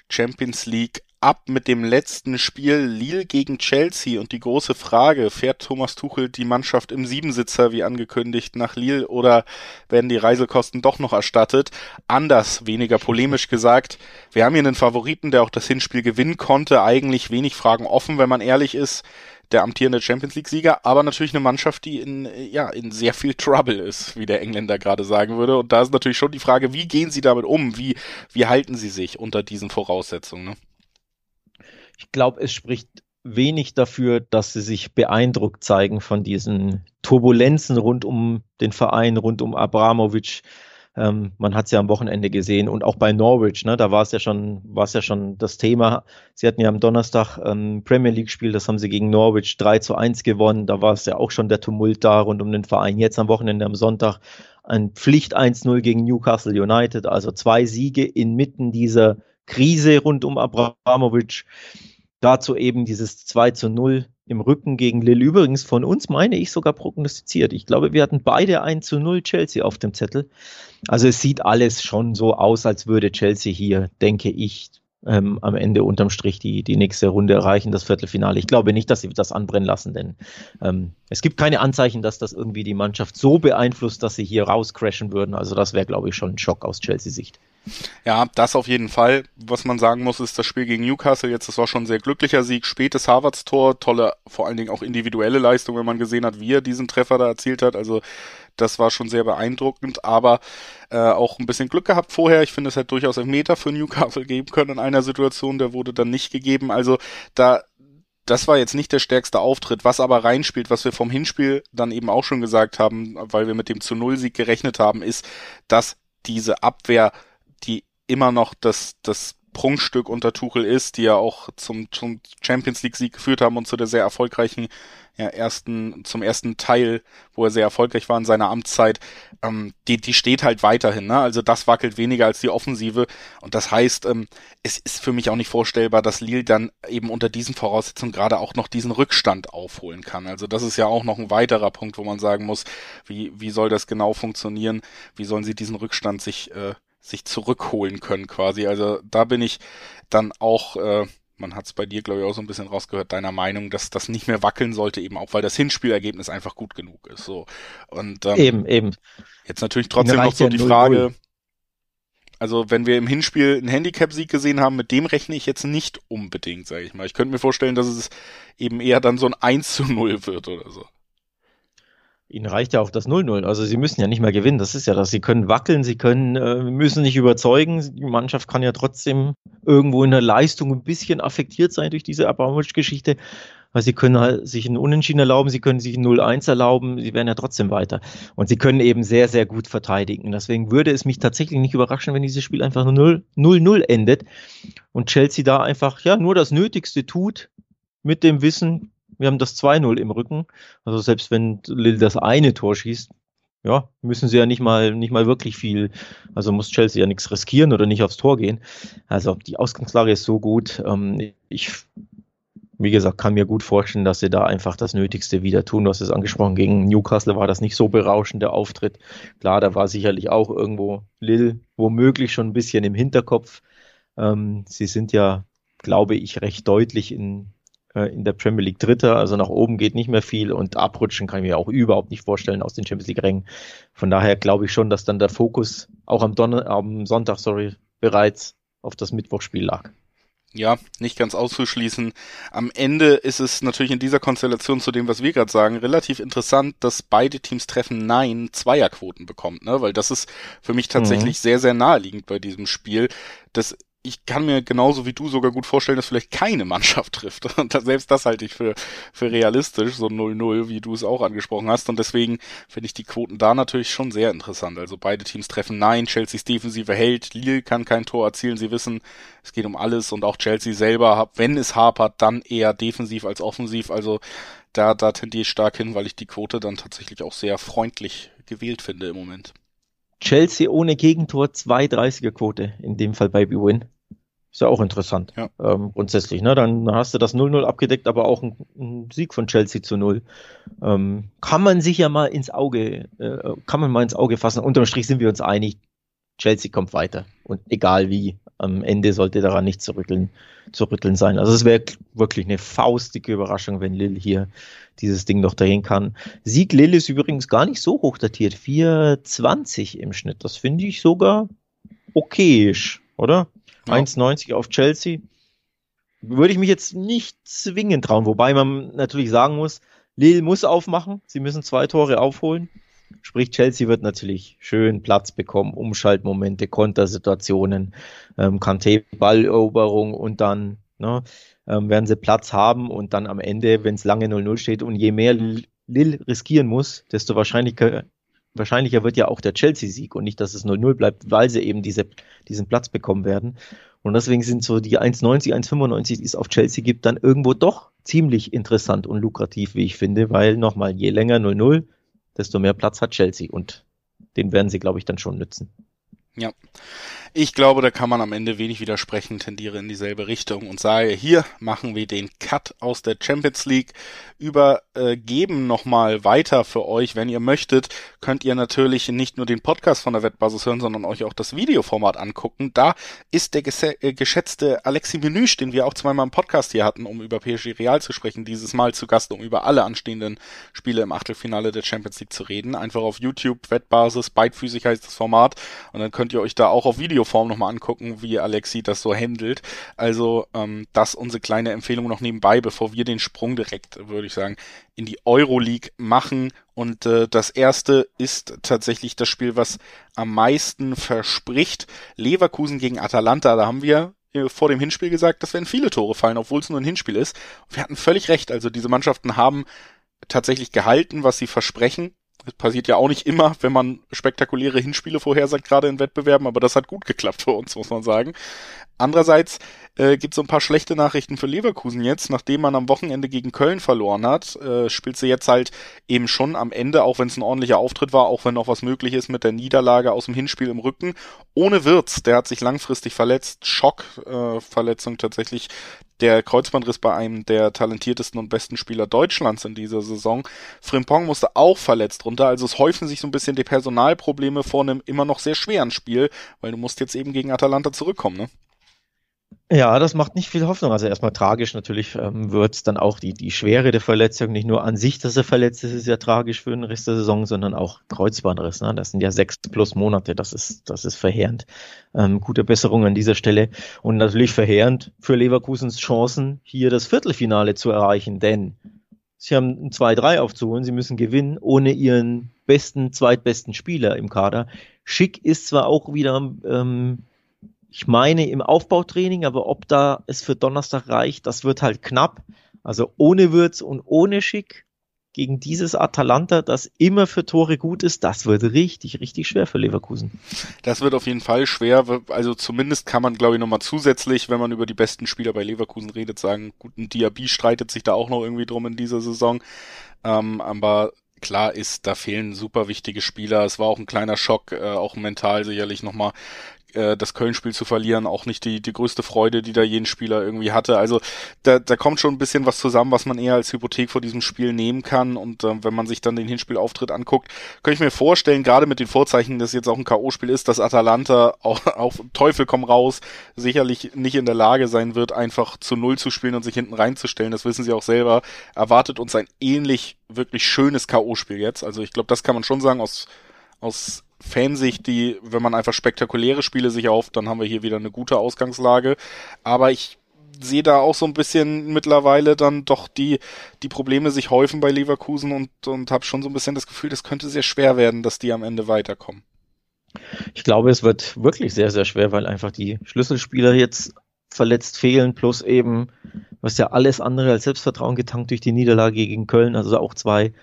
Champions League ab mit dem letzten Spiel Lille gegen Chelsea und die große Frage, fährt Thomas Tuchel die Mannschaft im Siebensitzer wie angekündigt nach Lille oder werden die Reisekosten doch noch erstattet? Anders, weniger polemisch gesagt, wir haben hier einen Favoriten, der auch das Hinspiel gewinnen konnte, eigentlich wenig Fragen offen, wenn man ehrlich ist der amtierende Champions League Sieger, aber natürlich eine Mannschaft, die in, ja, in sehr viel Trouble ist, wie der Engländer gerade sagen würde. Und da ist natürlich schon die Frage, wie gehen sie damit um? Wie, wie halten sie sich unter diesen Voraussetzungen? Ne? Ich glaube, es spricht wenig dafür, dass sie sich beeindruckt zeigen von diesen Turbulenzen rund um den Verein, rund um Abramovic. Ähm, man hat es ja am Wochenende gesehen und auch bei Norwich, ne, da war es ja schon, war es ja schon das Thema. Sie hatten ja am Donnerstag ein Premier League Spiel, das haben sie gegen Norwich 3 zu 1 gewonnen. Da war es ja auch schon der Tumult da rund um den Verein. Jetzt am Wochenende am Sonntag ein Pflicht 1-0 gegen Newcastle United, also zwei Siege inmitten dieser Krise rund um Abramovic. Dazu eben dieses 2 zu 0 im Rücken gegen Lille. Übrigens von uns meine ich sogar prognostiziert. Ich glaube, wir hatten beide 1 zu 0 Chelsea auf dem Zettel. Also es sieht alles schon so aus, als würde Chelsea hier, denke ich, ähm, am Ende unterm Strich die, die nächste Runde erreichen, das Viertelfinale. Ich glaube nicht, dass sie das anbrennen lassen, denn ähm, es gibt keine Anzeichen, dass das irgendwie die Mannschaft so beeinflusst, dass sie hier rauscrashen würden. Also das wäre, glaube ich, schon ein Schock aus Chelsea-Sicht. Ja, das auf jeden Fall. Was man sagen muss, ist das Spiel gegen Newcastle jetzt, das war schon ein sehr glücklicher Sieg, spätes Harvards Tor, tolle, vor allen Dingen auch individuelle Leistung, wenn man gesehen hat, wie er diesen Treffer da erzielt hat. Also das war schon sehr beeindruckend, aber äh, auch ein bisschen Glück gehabt vorher. Ich finde, es hätte durchaus einen Meter für Newcastle geben können in einer Situation, der wurde dann nicht gegeben. Also da das war jetzt nicht der stärkste Auftritt, was aber reinspielt, was wir vom Hinspiel dann eben auch schon gesagt haben, weil wir mit dem zu Null Sieg gerechnet haben, ist, dass diese Abwehr die immer noch das, das Prunkstück unter Tuchel ist, die ja auch zum, zum Champions League Sieg geführt haben und zu der sehr erfolgreichen ja, ersten, zum ersten Teil, wo er sehr erfolgreich war in seiner Amtszeit, ähm, die, die steht halt weiterhin, ne? Also das wackelt weniger als die Offensive. Und das heißt, ähm, es ist für mich auch nicht vorstellbar, dass Lille dann eben unter diesen Voraussetzungen gerade auch noch diesen Rückstand aufholen kann. Also das ist ja auch noch ein weiterer Punkt, wo man sagen muss, wie, wie soll das genau funktionieren? Wie sollen sie diesen Rückstand sich äh, sich zurückholen können quasi. Also da bin ich dann auch, äh, man hat es bei dir, glaube ich, auch so ein bisschen rausgehört, deiner Meinung, dass das nicht mehr wackeln sollte, eben auch, weil das Hinspielergebnis einfach gut genug ist. So. Und ähm, eben, eben. Jetzt natürlich trotzdem noch so die 0 -0. Frage. Also wenn wir im Hinspiel einen Handicap-Sieg gesehen haben, mit dem rechne ich jetzt nicht unbedingt, sage ich mal. Ich könnte mir vorstellen, dass es eben eher dann so ein 1 zu 0 wird oder so. Ihnen reicht ja auch das 0-0. Also sie müssen ja nicht mehr gewinnen. Das ist ja das. Sie können wackeln, sie können, äh, müssen nicht überzeugen. Die Mannschaft kann ja trotzdem irgendwo in der Leistung ein bisschen affektiert sein durch diese Abramovic-Geschichte. Weil sie können halt sich einen Unentschieden erlauben, sie können sich ein 0-1 erlauben, sie werden ja trotzdem weiter. Und sie können eben sehr, sehr gut verteidigen. Deswegen würde es mich tatsächlich nicht überraschen, wenn dieses Spiel einfach nur 0-0 endet und Chelsea da einfach ja nur das Nötigste tut, mit dem Wissen, wir haben das 2-0 im Rücken. Also selbst wenn Lille das eine Tor schießt, ja, müssen sie ja nicht mal, nicht mal wirklich viel, also muss Chelsea ja nichts riskieren oder nicht aufs Tor gehen. Also die Ausgangslage ist so gut. Ähm, ich, wie gesagt, kann mir gut vorstellen, dass sie da einfach das Nötigste wieder tun. Du hast es angesprochen, gegen Newcastle war das nicht so berauschend, der Auftritt. Klar, da war sicherlich auch irgendwo Lille womöglich schon ein bisschen im Hinterkopf. Ähm, sie sind ja, glaube ich, recht deutlich in in der Premier League Dritter, also nach oben geht nicht mehr viel und abrutschen kann ich mir auch überhaupt nicht vorstellen aus den Champions League Rängen. Von daher glaube ich schon, dass dann der Fokus auch am, Donner am Sonntag, sorry, bereits auf das Mittwochspiel lag. Ja, nicht ganz auszuschließen. Am Ende ist es natürlich in dieser Konstellation zu dem, was wir gerade sagen, relativ interessant, dass beide Teams treffen Nein Zweierquoten bekommt, ne? Weil das ist für mich tatsächlich mhm. sehr, sehr naheliegend bei diesem Spiel. Das ich kann mir genauso wie du sogar gut vorstellen, dass vielleicht keine Mannschaft trifft. Und selbst das halte ich für, für realistisch, so 0-0, wie du es auch angesprochen hast. Und deswegen finde ich die Quoten da natürlich schon sehr interessant. Also beide Teams treffen Nein, Chelseas Defensive hält, Lille kann kein Tor erzielen. Sie wissen, es geht um alles und auch Chelsea selber, wenn es hapert, dann eher defensiv als offensiv. Also da, da tendiere ich stark hin, weil ich die Quote dann tatsächlich auch sehr freundlich gewählt finde im Moment. Chelsea ohne Gegentor 2,30er Quote, in dem Fall bei B-Win. Ist ja auch interessant, ja. Ähm, grundsätzlich. Ne? Dann hast du das 0-0 abgedeckt, aber auch ein, ein, Sieg von Chelsea zu 0. Ähm, kann man sich ja mal ins Auge, äh, kann man mal ins Auge fassen. Unterm Strich sind wir uns einig, Chelsea kommt weiter. Und egal wie, am Ende sollte daran nicht zu rütteln, zu rütteln sein. Also es wäre wirklich eine faustige Überraschung, wenn Lille hier dieses Ding noch drehen kann. Sieg Lille ist übrigens gar nicht so hoch datiert. 4,20 im Schnitt. Das finde ich sogar okayisch, oder? Ja. 1,90 auf Chelsea. Würde ich mich jetzt nicht zwingend trauen, wobei man natürlich sagen muss, Lille muss aufmachen. Sie müssen zwei Tore aufholen. Sprich, Chelsea wird natürlich schön Platz bekommen, Umschaltmomente, Kontersituationen, ähm, Kante Balleroberung und dann ne, ähm, werden sie Platz haben und dann am Ende, wenn es lange 0-0 steht und je mehr Lille riskieren muss, desto wahrscheinlicher, wahrscheinlicher wird ja auch der Chelsea-Sieg und nicht, dass es 0-0 bleibt, weil sie eben diese, diesen Platz bekommen werden. Und deswegen sind so die 1,90, 1,95, die es auf Chelsea gibt, dann irgendwo doch ziemlich interessant und lukrativ, wie ich finde, weil nochmal, je länger 0-0, desto mehr Platz hat Chelsea und den werden sie, glaube ich, dann schon nützen. Ja. Ich glaube, da kann man am Ende wenig widersprechen, tendiere in dieselbe Richtung und sage, hier machen wir den Cut aus der Champions League, übergeben nochmal weiter für euch. Wenn ihr möchtet, könnt ihr natürlich nicht nur den Podcast von der Wettbasis hören, sondern euch auch das Videoformat angucken. Da ist der äh, geschätzte Alexi Menüsch, den wir auch zweimal im Podcast hier hatten, um über PSG Real zu sprechen, dieses Mal zu Gast, um über alle anstehenden Spiele im Achtelfinale der Champions League zu reden. Einfach auf YouTube, Wettbasis, beidfüßig heißt das Format und dann könnt ihr euch da auch auf Videoform nochmal angucken, wie Alexi das so handelt. Also ähm, das unsere kleine Empfehlung noch nebenbei, bevor wir den Sprung direkt, würde ich sagen, in die Euroleague machen. Und äh, das erste ist tatsächlich das Spiel, was am meisten verspricht. Leverkusen gegen Atalanta. Da haben wir äh, vor dem Hinspiel gesagt, dass werden viele Tore fallen, obwohl es nur ein Hinspiel ist. Wir hatten völlig recht. Also diese Mannschaften haben tatsächlich gehalten, was sie versprechen. Das passiert ja auch nicht immer, wenn man spektakuläre Hinspiele vorhersagt, gerade in Wettbewerben, aber das hat gut geklappt für uns, muss man sagen. Andererseits äh, gibt es so ein paar schlechte Nachrichten für Leverkusen jetzt, nachdem man am Wochenende gegen Köln verloren hat, äh, spielt sie jetzt halt eben schon am Ende, auch wenn es ein ordentlicher Auftritt war, auch wenn noch was möglich ist mit der Niederlage aus dem Hinspiel im Rücken, ohne Wirtz, der hat sich langfristig verletzt, Schockverletzung äh, tatsächlich, der Kreuzbandriss bei einem der talentiertesten und besten Spieler Deutschlands in dieser Saison. Frimpong musste auch verletzt runter, also es häufen sich so ein bisschen die Personalprobleme vor einem immer noch sehr schweren Spiel, weil du musst jetzt eben gegen Atalanta zurückkommen, ne? Ja, das macht nicht viel Hoffnung. Also erstmal tragisch natürlich ähm, wird dann auch die, die Schwere der Verletzung, nicht nur an sich, dass er verletzt ist, ist ja tragisch für den Rest der Saison, sondern auch Kreuzbandriss. Ne? Das sind ja sechs plus Monate, das ist, das ist verheerend. Ähm, gute Besserung an dieser Stelle und natürlich verheerend für Leverkusens Chancen, hier das Viertelfinale zu erreichen, denn sie haben ein 2-3 aufzuholen, sie müssen gewinnen, ohne ihren besten, zweitbesten Spieler im Kader. Schick ist zwar auch wieder ähm, ich meine im Aufbautraining, aber ob da es für Donnerstag reicht, das wird halt knapp. Also ohne Würz und ohne Schick gegen dieses Atalanta, das immer für Tore gut ist, das wird richtig, richtig schwer für Leverkusen. Das wird auf jeden Fall schwer. Also zumindest kann man, glaube ich, nochmal zusätzlich, wenn man über die besten Spieler bei Leverkusen redet, sagen, gut, ein Diaby streitet sich da auch noch irgendwie drum in dieser Saison. Ähm, aber klar ist, da fehlen super wichtige Spieler. Es war auch ein kleiner Schock, äh, auch mental sicherlich nochmal äh, das Köln-Spiel zu verlieren, auch nicht die, die größte Freude, die da jeden Spieler irgendwie hatte. Also da, da kommt schon ein bisschen was zusammen, was man eher als Hypothek vor diesem Spiel nehmen kann. Und äh, wenn man sich dann den Hinspielauftritt anguckt, kann ich mir vorstellen, gerade mit den Vorzeichen, dass jetzt auch ein K.O.-Spiel ist, dass Atalanta auch auf Teufel komm raus sicherlich nicht in der Lage sein wird, einfach zu Null zu spielen und sich hinten reinzustellen. Das wissen sie auch selber. Erwartet uns ein ähnlich wirklich schönes K.O.-Spiel jetzt. Also ich glaube, das kann man schon sagen aus aus Fansicht, die, wenn man einfach spektakuläre Spiele sich auf, dann haben wir hier wieder eine gute Ausgangslage. Aber ich sehe da auch so ein bisschen mittlerweile dann doch die, die Probleme sich häufen bei Leverkusen und, und habe schon so ein bisschen das Gefühl, das könnte sehr schwer werden, dass die am Ende weiterkommen. Ich glaube, es wird wirklich sehr, sehr schwer, weil einfach die Schlüsselspieler jetzt verletzt fehlen, plus eben, was ja alles andere als Selbstvertrauen getankt durch die Niederlage gegen Köln, also auch zwei,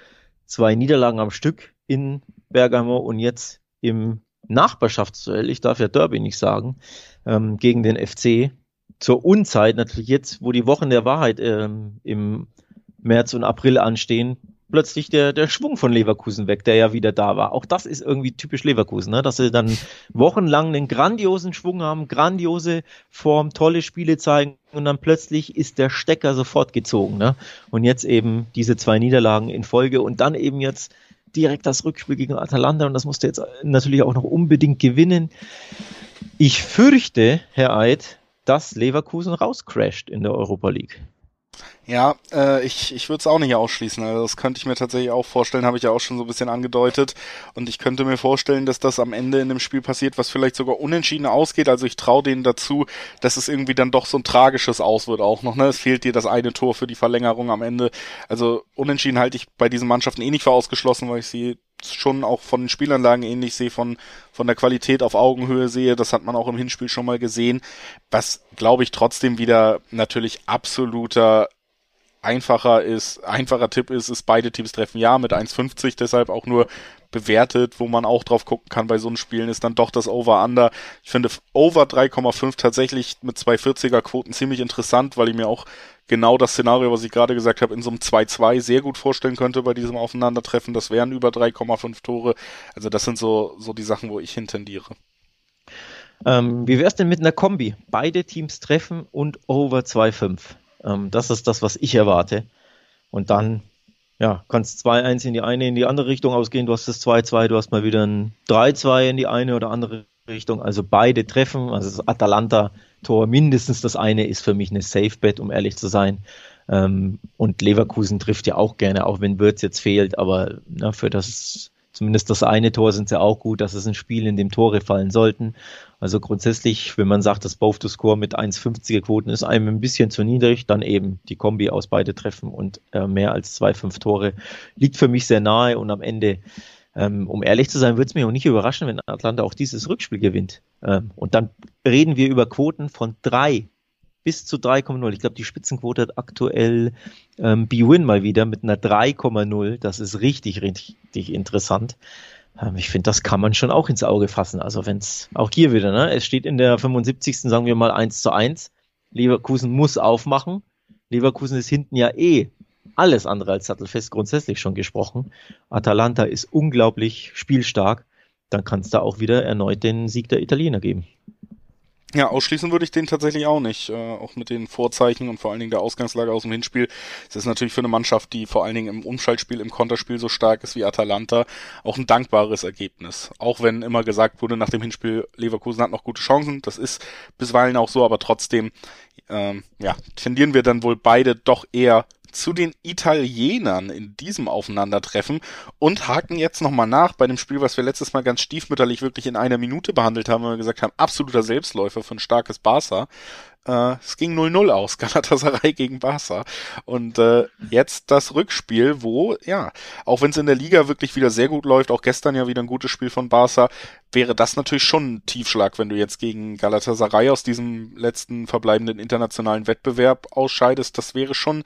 zwei Niederlagen am Stück in Bergamo und jetzt im Nachbarschaftsduell, ich darf ja Derby nicht sagen, ähm, gegen den FC. Zur Unzeit, natürlich jetzt, wo die Wochen der Wahrheit ähm, im März und April anstehen, plötzlich der, der Schwung von Leverkusen weg, der ja wieder da war. Auch das ist irgendwie typisch Leverkusen, ne? dass sie dann wochenlang einen grandiosen Schwung haben, grandiose Form, tolle Spiele zeigen und dann plötzlich ist der Stecker sofort gezogen. Ne? Und jetzt eben diese zwei Niederlagen in Folge und dann eben jetzt direkt das Rückspiel gegen Atalanta und das musste jetzt natürlich auch noch unbedingt gewinnen. Ich fürchte, Herr Eid, dass Leverkusen rauscrasht in der Europa League. Ja, äh, ich, ich würde es auch nicht ausschließen. Also das könnte ich mir tatsächlich auch vorstellen, habe ich ja auch schon so ein bisschen angedeutet. Und ich könnte mir vorstellen, dass das am Ende in dem Spiel passiert, was vielleicht sogar unentschieden ausgeht. Also ich traue denen dazu, dass es irgendwie dann doch so ein tragisches Aus wird auch noch. Ne? Es fehlt dir das eine Tor für die Verlängerung am Ende. Also unentschieden halte ich bei diesen Mannschaften eh nicht für ausgeschlossen, weil ich sie schon auch von den Spielanlagen ähnlich sehe, von, von der Qualität auf Augenhöhe sehe. Das hat man auch im Hinspiel schon mal gesehen. Was, glaube ich, trotzdem wieder natürlich absoluter einfacher ist, einfacher Tipp ist, ist beide Teams treffen ja mit 1,50, deshalb auch nur bewertet, wo man auch drauf gucken kann bei so einem Spielen, ist dann doch das Over-Under. Ich finde Over 3,5 tatsächlich mit 240er Quoten ziemlich interessant, weil ich mir auch genau das Szenario, was ich gerade gesagt habe, in so einem 2-2 sehr gut vorstellen könnte bei diesem Aufeinandertreffen. Das wären über 3,5 Tore. Also das sind so, so die Sachen, wo ich hintendiere. Ähm, wie wär's denn mit einer Kombi? Beide Teams treffen und Over 2,5. Ähm, das ist das, was ich erwarte. Und dann, ja, kannst 2-1 in die eine, in die andere Richtung ausgehen. Du hast das 2-2, du hast mal wieder ein 3-2 in die eine oder andere Richtung. Also beide treffen. Also das Atalanta-Tor, mindestens das eine, ist für mich eine Safe-Bet, um ehrlich zu sein. Ähm, und Leverkusen trifft ja auch gerne, auch wenn Würz jetzt fehlt. Aber na, für das zumindest das eine Tor sind sie auch gut, dass es ein Spiel, in dem Tore fallen sollten. Also grundsätzlich, wenn man sagt, das Both to Score mit 1,50er Quoten ist einem ein bisschen zu niedrig, dann eben die Kombi aus beide Treffen und äh, mehr als zwei, fünf Tore liegt für mich sehr nahe und am Ende ähm, um ehrlich zu sein, würde es mich auch nicht überraschen, wenn Atlanta auch dieses Rückspiel gewinnt. Ähm, und dann reden wir über Quoten von drei bis zu 3,0. Ich glaube, die Spitzenquote hat aktuell ähm, B-Win mal wieder mit einer 3,0. Das ist richtig, richtig interessant. Ähm, ich finde, das kann man schon auch ins Auge fassen. Also wenn es auch hier wieder, ne? Es steht in der 75. sagen wir mal 1 zu 1. Leverkusen muss aufmachen. Leverkusen ist hinten ja eh alles andere als sattelfest grundsätzlich schon gesprochen. Atalanta ist unglaublich spielstark. Dann kann es da auch wieder erneut den Sieg der Italiener geben. Ja, ausschließen würde ich den tatsächlich auch nicht. Äh, auch mit den Vorzeichen und vor allen Dingen der Ausgangslage aus dem Hinspiel. Es ist natürlich für eine Mannschaft, die vor allen Dingen im Umschaltspiel, im Konterspiel so stark ist wie Atalanta, auch ein dankbares Ergebnis. Auch wenn immer gesagt wurde nach dem Hinspiel, Leverkusen hat noch gute Chancen. Das ist bisweilen auch so, aber trotzdem, ähm, ja, tendieren wir dann wohl beide doch eher zu den Italienern in diesem Aufeinandertreffen und haken jetzt nochmal nach bei dem Spiel, was wir letztes Mal ganz stiefmütterlich wirklich in einer Minute behandelt haben, weil wir gesagt haben, absoluter Selbstläufer für ein starkes Barca. Äh, es ging 0-0 aus, Galatasaray gegen Barca. Und äh, jetzt das Rückspiel, wo, ja, auch wenn es in der Liga wirklich wieder sehr gut läuft, auch gestern ja wieder ein gutes Spiel von Barca, wäre das natürlich schon ein Tiefschlag, wenn du jetzt gegen Galatasaray aus diesem letzten verbleibenden internationalen Wettbewerb ausscheidest. Das wäre schon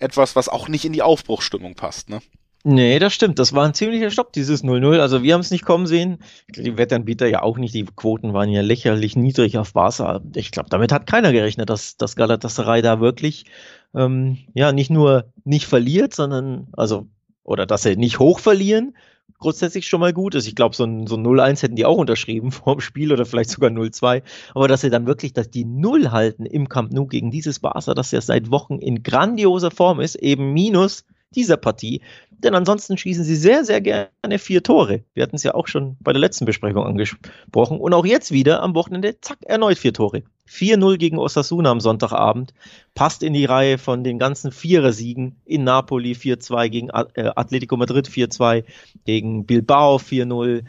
etwas, was auch nicht in die Aufbruchsstimmung passt, ne? Nee, das stimmt. Das war ein ziemlicher Stopp, dieses 0-0. Also wir haben es nicht kommen sehen. Die Wettanbieter ja auch nicht. Die Quoten waren ja lächerlich niedrig auf Barca. Ich glaube, damit hat keiner gerechnet, dass, dass Galatasaray da wirklich ähm, ja nicht nur nicht verliert, sondern also oder dass sie nicht hoch verlieren, grundsätzlich schon mal gut ist. Ich glaube, so ein, so ein 0-1 hätten die auch unterschrieben vor dem Spiel oder vielleicht sogar 0-2. Aber dass sie dann wirklich, dass die Null halten im Camp Nou gegen dieses Barca, das ja seit Wochen in grandioser Form ist, eben minus dieser Partie. Denn ansonsten schießen sie sehr, sehr gerne vier Tore. Wir hatten es ja auch schon bei der letzten Besprechung angesprochen. Und auch jetzt wieder am Wochenende, zack, erneut vier Tore. 4-0 gegen Osasuna am Sonntagabend. Passt in die Reihe von den ganzen Vierer-Siegen in Napoli 4-2 gegen äh, Atletico Madrid 4-2, gegen Bilbao 4-0.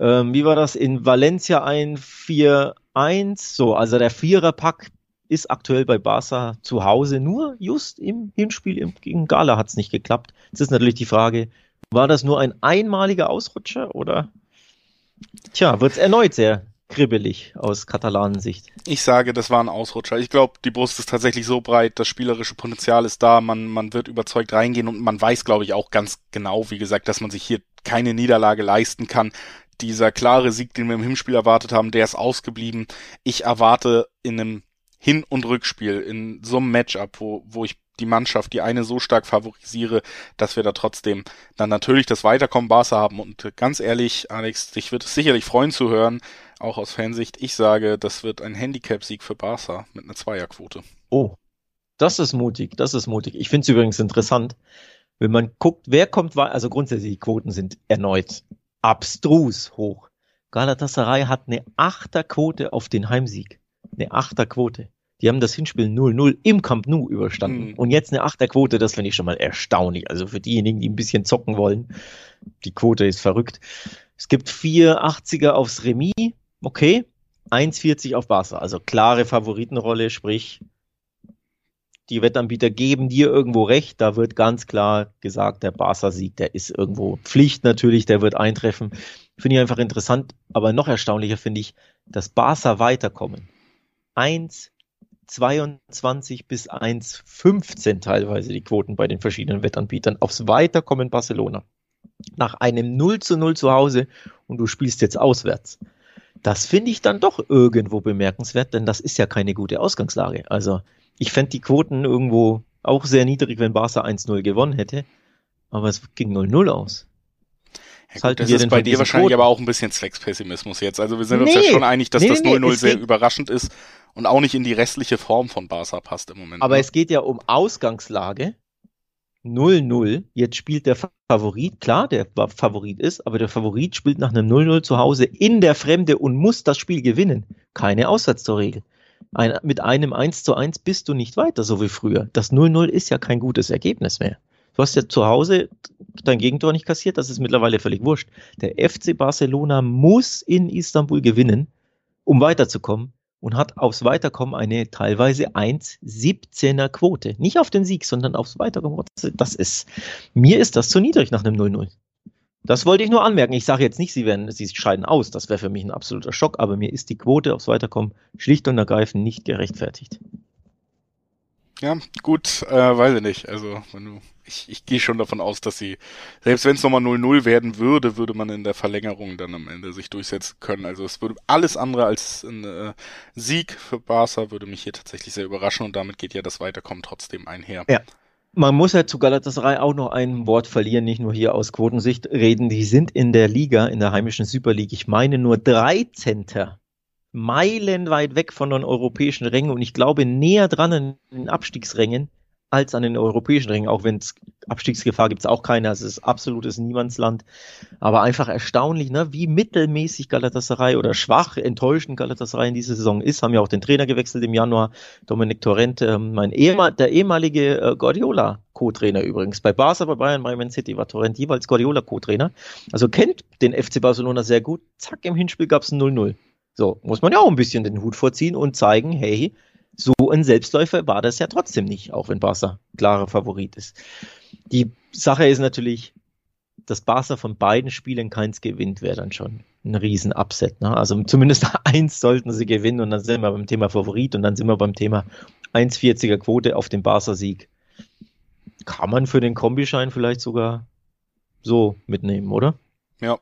Ähm, wie war das? In Valencia ein 4-1. So, also der Vierer-Pack ist aktuell bei Barca zu Hause. Nur just im Hinspiel gegen Gala hat es nicht geklappt. Jetzt ist natürlich die Frage, war das nur ein einmaliger Ausrutscher oder tja, wird es erneut sehr kribbelig aus Katalanensicht. Ich sage, das war ein Ausrutscher. Ich glaube, die Brust ist tatsächlich so breit, das spielerische Potenzial ist da, man, man wird überzeugt reingehen und man weiß, glaube ich, auch ganz genau, wie gesagt, dass man sich hier keine Niederlage leisten kann. Dieser klare Sieg, den wir im Hinspiel erwartet haben, der ist ausgeblieben. Ich erwarte in einem Hin- und Rückspiel, in so einem Matchup, wo, wo ich die Mannschaft, die eine so stark favorisiere, dass wir da trotzdem dann natürlich das Weiterkommen Barca haben. Und ganz ehrlich, Alex, dich wird es sicherlich freuen zu hören, auch aus Fansicht. Ich sage, das wird ein Handicap-Sieg für Barca mit einer Zweierquote. Oh, das ist mutig, das ist mutig. Ich finde es übrigens interessant, wenn man guckt, wer kommt, also grundsätzlich die Quoten sind erneut abstrus hoch. Galatasaray hat eine Achterquote auf den Heimsieg. Eine Achterquote. Die haben das Hinspiel 0-0 im Camp Nou überstanden. Mhm. Und jetzt eine Achterquote, das finde ich schon mal erstaunlich. Also für diejenigen, die ein bisschen zocken wollen, die Quote ist verrückt. Es gibt vier 80er aufs Remis, okay. 1,40 auf Barca, also klare Favoritenrolle, sprich, die Wettanbieter geben dir irgendwo recht. Da wird ganz klar gesagt, der Barca-Sieg, der ist irgendwo Pflicht natürlich, der wird eintreffen. Finde ich einfach interessant, aber noch erstaunlicher finde ich, dass Barca weiterkommen. 1, 22 bis 1,15 teilweise die Quoten bei den verschiedenen Wettanbietern aufs Weiterkommen Barcelona. Nach einem 0 zu 0 zu Hause und du spielst jetzt auswärts. Das finde ich dann doch irgendwo bemerkenswert, denn das ist ja keine gute Ausgangslage. Also ich fände die Quoten irgendwo auch sehr niedrig, wenn Barca 1-0 gewonnen hätte. Aber es ging 0-0 aus. Ja, gut, das ist bei dir wahrscheinlich Quoten? aber auch ein bisschen Zweckspessimismus jetzt. Also wir sind nee, uns ja schon einig, dass nee, das 0-0 nee, sehr überraschend ist und auch nicht in die restliche Form von Barca passt im Moment. Aber ne? es geht ja um Ausgangslage. 0-0. Jetzt spielt der Favorit, klar, der Favorit ist, aber der Favorit spielt nach einem 0-0 zu Hause in der Fremde und muss das Spiel gewinnen. Keine Auswärtstorregel. Ein, mit einem 1 zu 1 bist du nicht weiter, so wie früher. Das 0-0 ist ja kein gutes Ergebnis mehr. Du hast ja zu Hause dein Gegentor nicht kassiert, das ist mittlerweile völlig wurscht. Der FC Barcelona muss in Istanbul gewinnen, um weiterzukommen und hat aufs Weiterkommen eine teilweise 1,17er Quote. Nicht auf den Sieg, sondern aufs Weiterkommen. Das ist, mir ist das zu niedrig nach einem 0-0. Das wollte ich nur anmerken. Ich sage jetzt nicht, sie werden, sie scheiden aus. Das wäre für mich ein absoluter Schock, aber mir ist die Quote aufs Weiterkommen schlicht und ergreifend nicht gerechtfertigt. Ja, gut, äh, weiß ich nicht. Also, wenn du, ich, ich gehe schon davon aus, dass sie, selbst wenn es nochmal 0-0 werden würde, würde man in der Verlängerung dann am Ende sich durchsetzen können. Also es würde alles andere als ein äh, Sieg für Barca würde mich hier tatsächlich sehr überraschen und damit geht ja das Weiterkommen trotzdem einher. Ja. Man muss ja zu Galatasaray auch noch ein Wort verlieren, nicht nur hier aus Quotensicht reden. Die sind in der Liga, in der heimischen Super League, ich meine nur 13 meilenweit weg von den europäischen Rängen und ich glaube näher dran an den Abstiegsrängen als an den europäischen Rängen, auch wenn es Abstiegsgefahr gibt es auch keine, also es ist absolutes Niemandsland, aber einfach erstaunlich, ne, wie mittelmäßig Galatasaray oder schwach, enttäuschend Galatasaray in dieser Saison ist, haben ja auch den Trainer gewechselt im Januar, Dominik Torrente, ähm, mein ehemal, der ehemalige äh, Guardiola Co-Trainer übrigens, bei Barca, bei Bayern, bei Man City war Torrente jeweils Guardiola Co-Trainer, also kennt den FC Barcelona sehr gut, zack, im Hinspiel gab es ein 0-0. So, muss man ja auch ein bisschen den Hut vorziehen und zeigen, hey, so ein Selbstläufer war das ja trotzdem nicht, auch wenn Barca klarer Favorit ist. Die Sache ist natürlich, dass Barca von beiden Spielen keins gewinnt, wäre dann schon ein Riesen-Upset. Ne? Also zumindest eins sollten sie gewinnen und dann sind wir beim Thema Favorit und dann sind wir beim Thema 1,40er Quote auf den Barca-Sieg. Kann man für den Kombischein vielleicht sogar so mitnehmen, oder? Ja,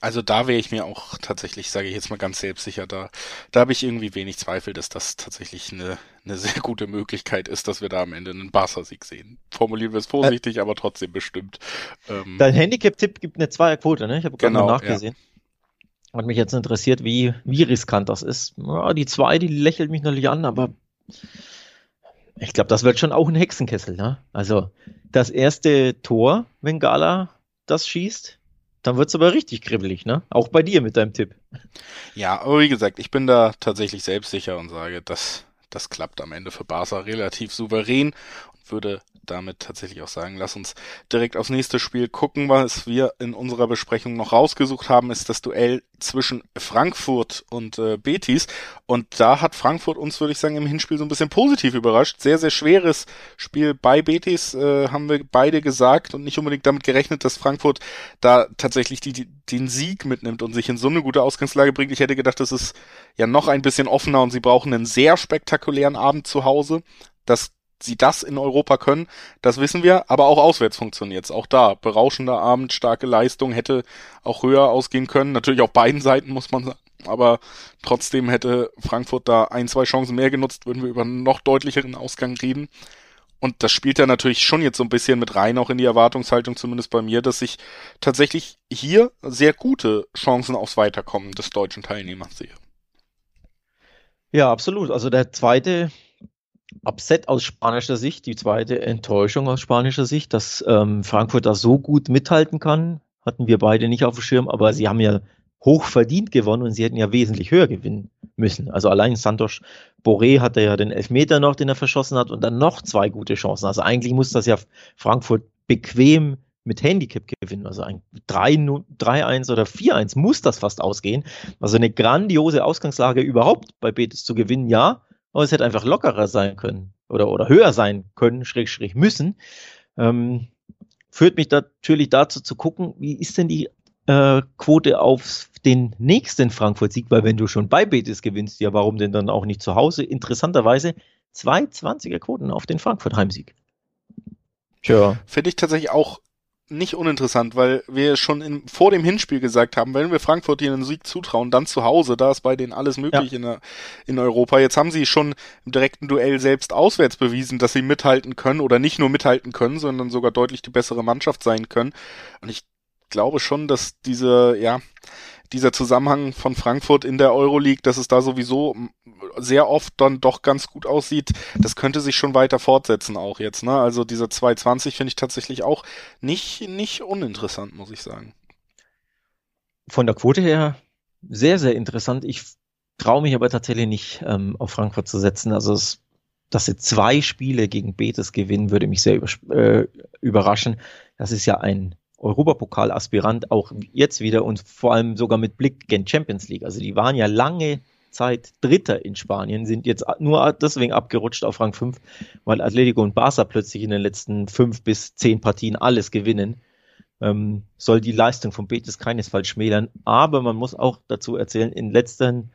also da wäre ich mir auch tatsächlich, sage ich jetzt mal ganz selbstsicher, da, da habe ich irgendwie wenig Zweifel, dass das tatsächlich eine, eine sehr gute Möglichkeit ist, dass wir da am Ende einen Barca-Sieg sehen. Formulieren wir es vorsichtig, äh, aber trotzdem bestimmt. Ähm, Dein Handicap-Tipp gibt eine Zweierquote, ne? Ich habe gerade genau, nachgesehen. Ja. Hat mich jetzt interessiert, wie, wie riskant das ist. Ja, die zwei, die lächelt mich natürlich an, aber ich glaube, das wird schon auch ein Hexenkessel, ne? Also das erste Tor, wenn Gala das schießt, dann wird's aber richtig kribbelig, ne? Auch bei dir mit deinem Tipp. Ja, aber wie gesagt, ich bin da tatsächlich selbstsicher und sage, dass das klappt am Ende für Barca relativ souverän würde damit tatsächlich auch sagen, lass uns direkt aufs nächste Spiel gucken. Was wir in unserer Besprechung noch rausgesucht haben, ist das Duell zwischen Frankfurt und äh, Betis. Und da hat Frankfurt uns, würde ich sagen, im Hinspiel so ein bisschen positiv überrascht. Sehr, sehr schweres Spiel bei Betis, äh, haben wir beide gesagt und nicht unbedingt damit gerechnet, dass Frankfurt da tatsächlich die, die, den Sieg mitnimmt und sich in so eine gute Ausgangslage bringt. Ich hätte gedacht, das ist ja noch ein bisschen offener und sie brauchen einen sehr spektakulären Abend zu Hause. Das sie das in Europa können, das wissen wir, aber auch auswärts funktioniert Auch da, berauschender Abend, starke Leistung, hätte auch höher ausgehen können. Natürlich auf beiden Seiten, muss man sagen. Aber trotzdem hätte Frankfurt da ein, zwei Chancen mehr genutzt, würden wir über einen noch deutlicheren Ausgang reden. Und das spielt ja natürlich schon jetzt so ein bisschen mit rein, auch in die Erwartungshaltung, zumindest bei mir, dass ich tatsächlich hier sehr gute Chancen aufs Weiterkommen des deutschen Teilnehmers sehe. Ja, absolut. Also der zweite Upset aus spanischer Sicht, die zweite Enttäuschung aus spanischer Sicht, dass ähm, Frankfurt da so gut mithalten kann, hatten wir beide nicht auf dem Schirm, aber sie haben ja hoch verdient gewonnen und sie hätten ja wesentlich höher gewinnen müssen. Also allein Santos Boré hatte ja den Elfmeter noch, den er verschossen hat und dann noch zwei gute Chancen. Also eigentlich muss das ja Frankfurt bequem mit Handicap gewinnen. Also ein 3-1 oder 4-1 muss das fast ausgehen. Also eine grandiose Ausgangslage überhaupt bei Betis zu gewinnen, ja. Aber es hätte einfach lockerer sein können oder, oder höher sein können, schräg, schräg müssen. Ähm, führt mich natürlich dazu zu gucken, wie ist denn die äh, Quote auf den nächsten Frankfurt-Sieg, weil wenn du schon bei Betis gewinnst, ja, warum denn dann auch nicht zu Hause? Interessanterweise 220er Quoten auf den Frankfurt-Heimsieg. Tja. Finde ich tatsächlich auch nicht uninteressant, weil wir schon in, vor dem Hinspiel gesagt haben, wenn wir Frankfurt hier einen Sieg zutrauen, dann zu Hause, da ist bei denen alles möglich ja. in, der, in Europa. Jetzt haben sie schon im direkten Duell selbst auswärts bewiesen, dass sie mithalten können oder nicht nur mithalten können, sondern sogar deutlich die bessere Mannschaft sein können. Und ich glaube schon, dass diese, ja, dieser Zusammenhang von Frankfurt in der Euroleague, dass es da sowieso sehr oft dann doch ganz gut aussieht, das könnte sich schon weiter fortsetzen auch jetzt, ne? Also dieser 220 finde ich tatsächlich auch nicht, nicht uninteressant, muss ich sagen. Von der Quote her sehr, sehr interessant. Ich traue mich aber tatsächlich nicht ähm, auf Frankfurt zu setzen. Also es dass sie zwei Spiele gegen Betis gewinnen, würde mich sehr äh, überraschen. Das ist ja ein Europapokal-Aspirant, auch jetzt wieder und vor allem sogar mit Blick gen Champions League. Also die waren ja lange Zeit Dritter in Spanien, sind jetzt nur deswegen abgerutscht auf Rang 5, weil Atletico und Barca plötzlich in den letzten fünf bis zehn Partien alles gewinnen. Ähm, soll die Leistung von Betis keinesfalls schmälern, aber man muss auch dazu erzählen, in letzten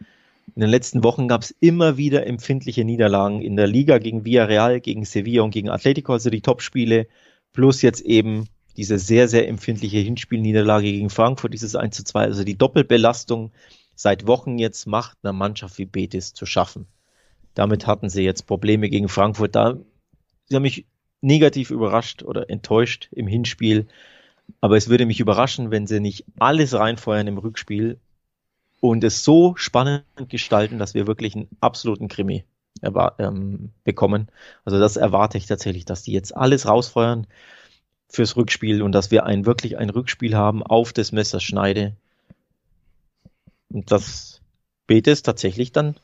in den letzten Wochen gab es immer wieder empfindliche Niederlagen in der Liga gegen Villarreal, gegen Sevilla und gegen Atletico, also die Topspiele, plus jetzt eben diese sehr, sehr empfindliche Hinspielniederlage gegen Frankfurt, dieses 1 zu 2, also die Doppelbelastung seit Wochen jetzt macht einer Mannschaft wie Betis zu schaffen. Damit hatten sie jetzt Probleme gegen Frankfurt. Da, sie haben mich negativ überrascht oder enttäuscht im Hinspiel. Aber es würde mich überraschen, wenn sie nicht alles reinfeuern im Rückspiel und es so spannend gestalten, dass wir wirklich einen absoluten Krimi ähm, bekommen. Also das erwarte ich tatsächlich, dass die jetzt alles rausfeuern fürs Rückspiel und dass wir ein wirklich ein Rückspiel haben auf des Messers Schneide. Und dass Betis tatsächlich dann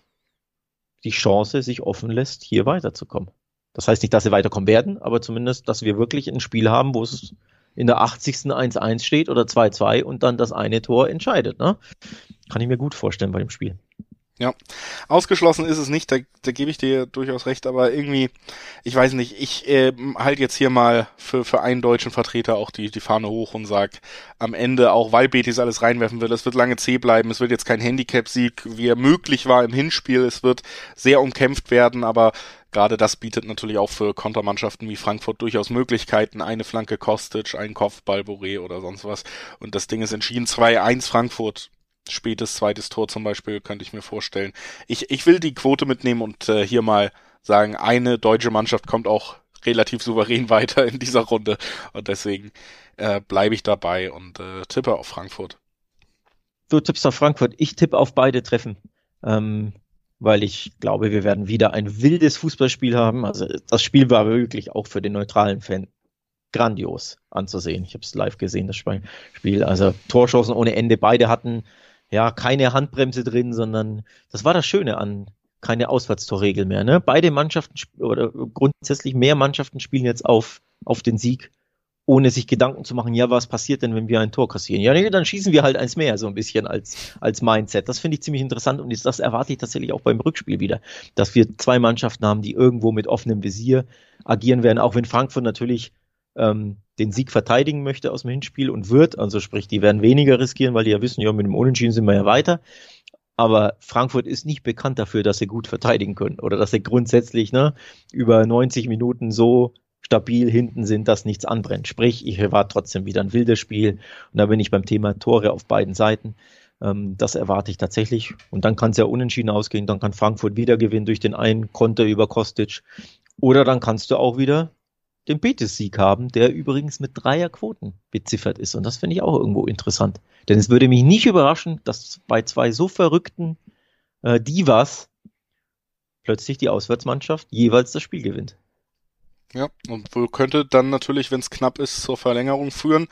die Chance sich offen lässt, hier weiterzukommen. Das heißt nicht, dass sie weiterkommen werden, aber zumindest, dass wir wirklich ein Spiel haben, wo es in der 80. 1-1 steht oder 2-2 und dann das eine Tor entscheidet. Ne? Kann ich mir gut vorstellen bei dem Spiel. Ja, ausgeschlossen ist es nicht, da, da gebe ich dir durchaus recht, aber irgendwie, ich weiß nicht, ich äh, halte jetzt hier mal für, für einen deutschen Vertreter auch die, die Fahne hoch und sag am Ende, auch weil Betis alles reinwerfen will, es wird lange zäh bleiben, es wird jetzt kein Handicap-Sieg, wie er möglich war im Hinspiel, es wird sehr umkämpft werden, aber gerade das bietet natürlich auch für Kontermannschaften wie Frankfurt durchaus Möglichkeiten. Eine Flanke Kostic, ein Kopfball Boré oder sonst was. Und das Ding ist entschieden 2-1 Frankfurt. Spätes zweites Tor zum Beispiel könnte ich mir vorstellen. Ich, ich will die Quote mitnehmen und äh, hier mal sagen, eine deutsche Mannschaft kommt auch relativ souverän weiter in dieser Runde. Und deswegen äh, bleibe ich dabei und äh, tippe auf Frankfurt. Du tippst auf Frankfurt. Ich tippe auf beide Treffen. Ähm, weil ich glaube, wir werden wieder ein wildes Fußballspiel haben. Also das Spiel war wirklich auch für den neutralen Fan grandios anzusehen. Ich habe es live gesehen, das Spiel. Also Torschancen ohne Ende. Beide hatten ja keine Handbremse drin, sondern das war das Schöne an keine Auswärtstorregel mehr. Ne? Beide Mannschaften oder grundsätzlich mehr Mannschaften spielen jetzt auf, auf den Sieg ohne sich Gedanken zu machen, ja, was passiert denn, wenn wir ein Tor kassieren? Ja, nee, dann schießen wir halt eins mehr, so ein bisschen als, als Mindset. Das finde ich ziemlich interessant und das erwarte ich tatsächlich auch beim Rückspiel wieder, dass wir zwei Mannschaften haben, die irgendwo mit offenem Visier agieren werden, auch wenn Frankfurt natürlich ähm, den Sieg verteidigen möchte aus dem Hinspiel und wird, also sprich, die werden weniger riskieren, weil die ja wissen, ja, mit dem Unentschieden sind wir ja weiter. Aber Frankfurt ist nicht bekannt dafür, dass sie gut verteidigen können oder dass sie grundsätzlich ne, über 90 Minuten so stabil hinten sind, dass nichts anbrennt. Sprich, ich erwarte trotzdem wieder ein wildes Spiel. Und da bin ich beim Thema Tore auf beiden Seiten. Ähm, das erwarte ich tatsächlich. Und dann kann es ja unentschieden ausgehen. Dann kann Frankfurt wieder gewinnen durch den einen Konter über Kostic. Oder dann kannst du auch wieder den Betis-Sieg haben, der übrigens mit Dreierquoten beziffert ist. Und das finde ich auch irgendwo interessant. Denn es würde mich nicht überraschen, dass bei zwei so verrückten äh, Divas plötzlich die Auswärtsmannschaft jeweils das Spiel gewinnt. Ja, und könnte dann natürlich, wenn es knapp ist, zur Verlängerung führen.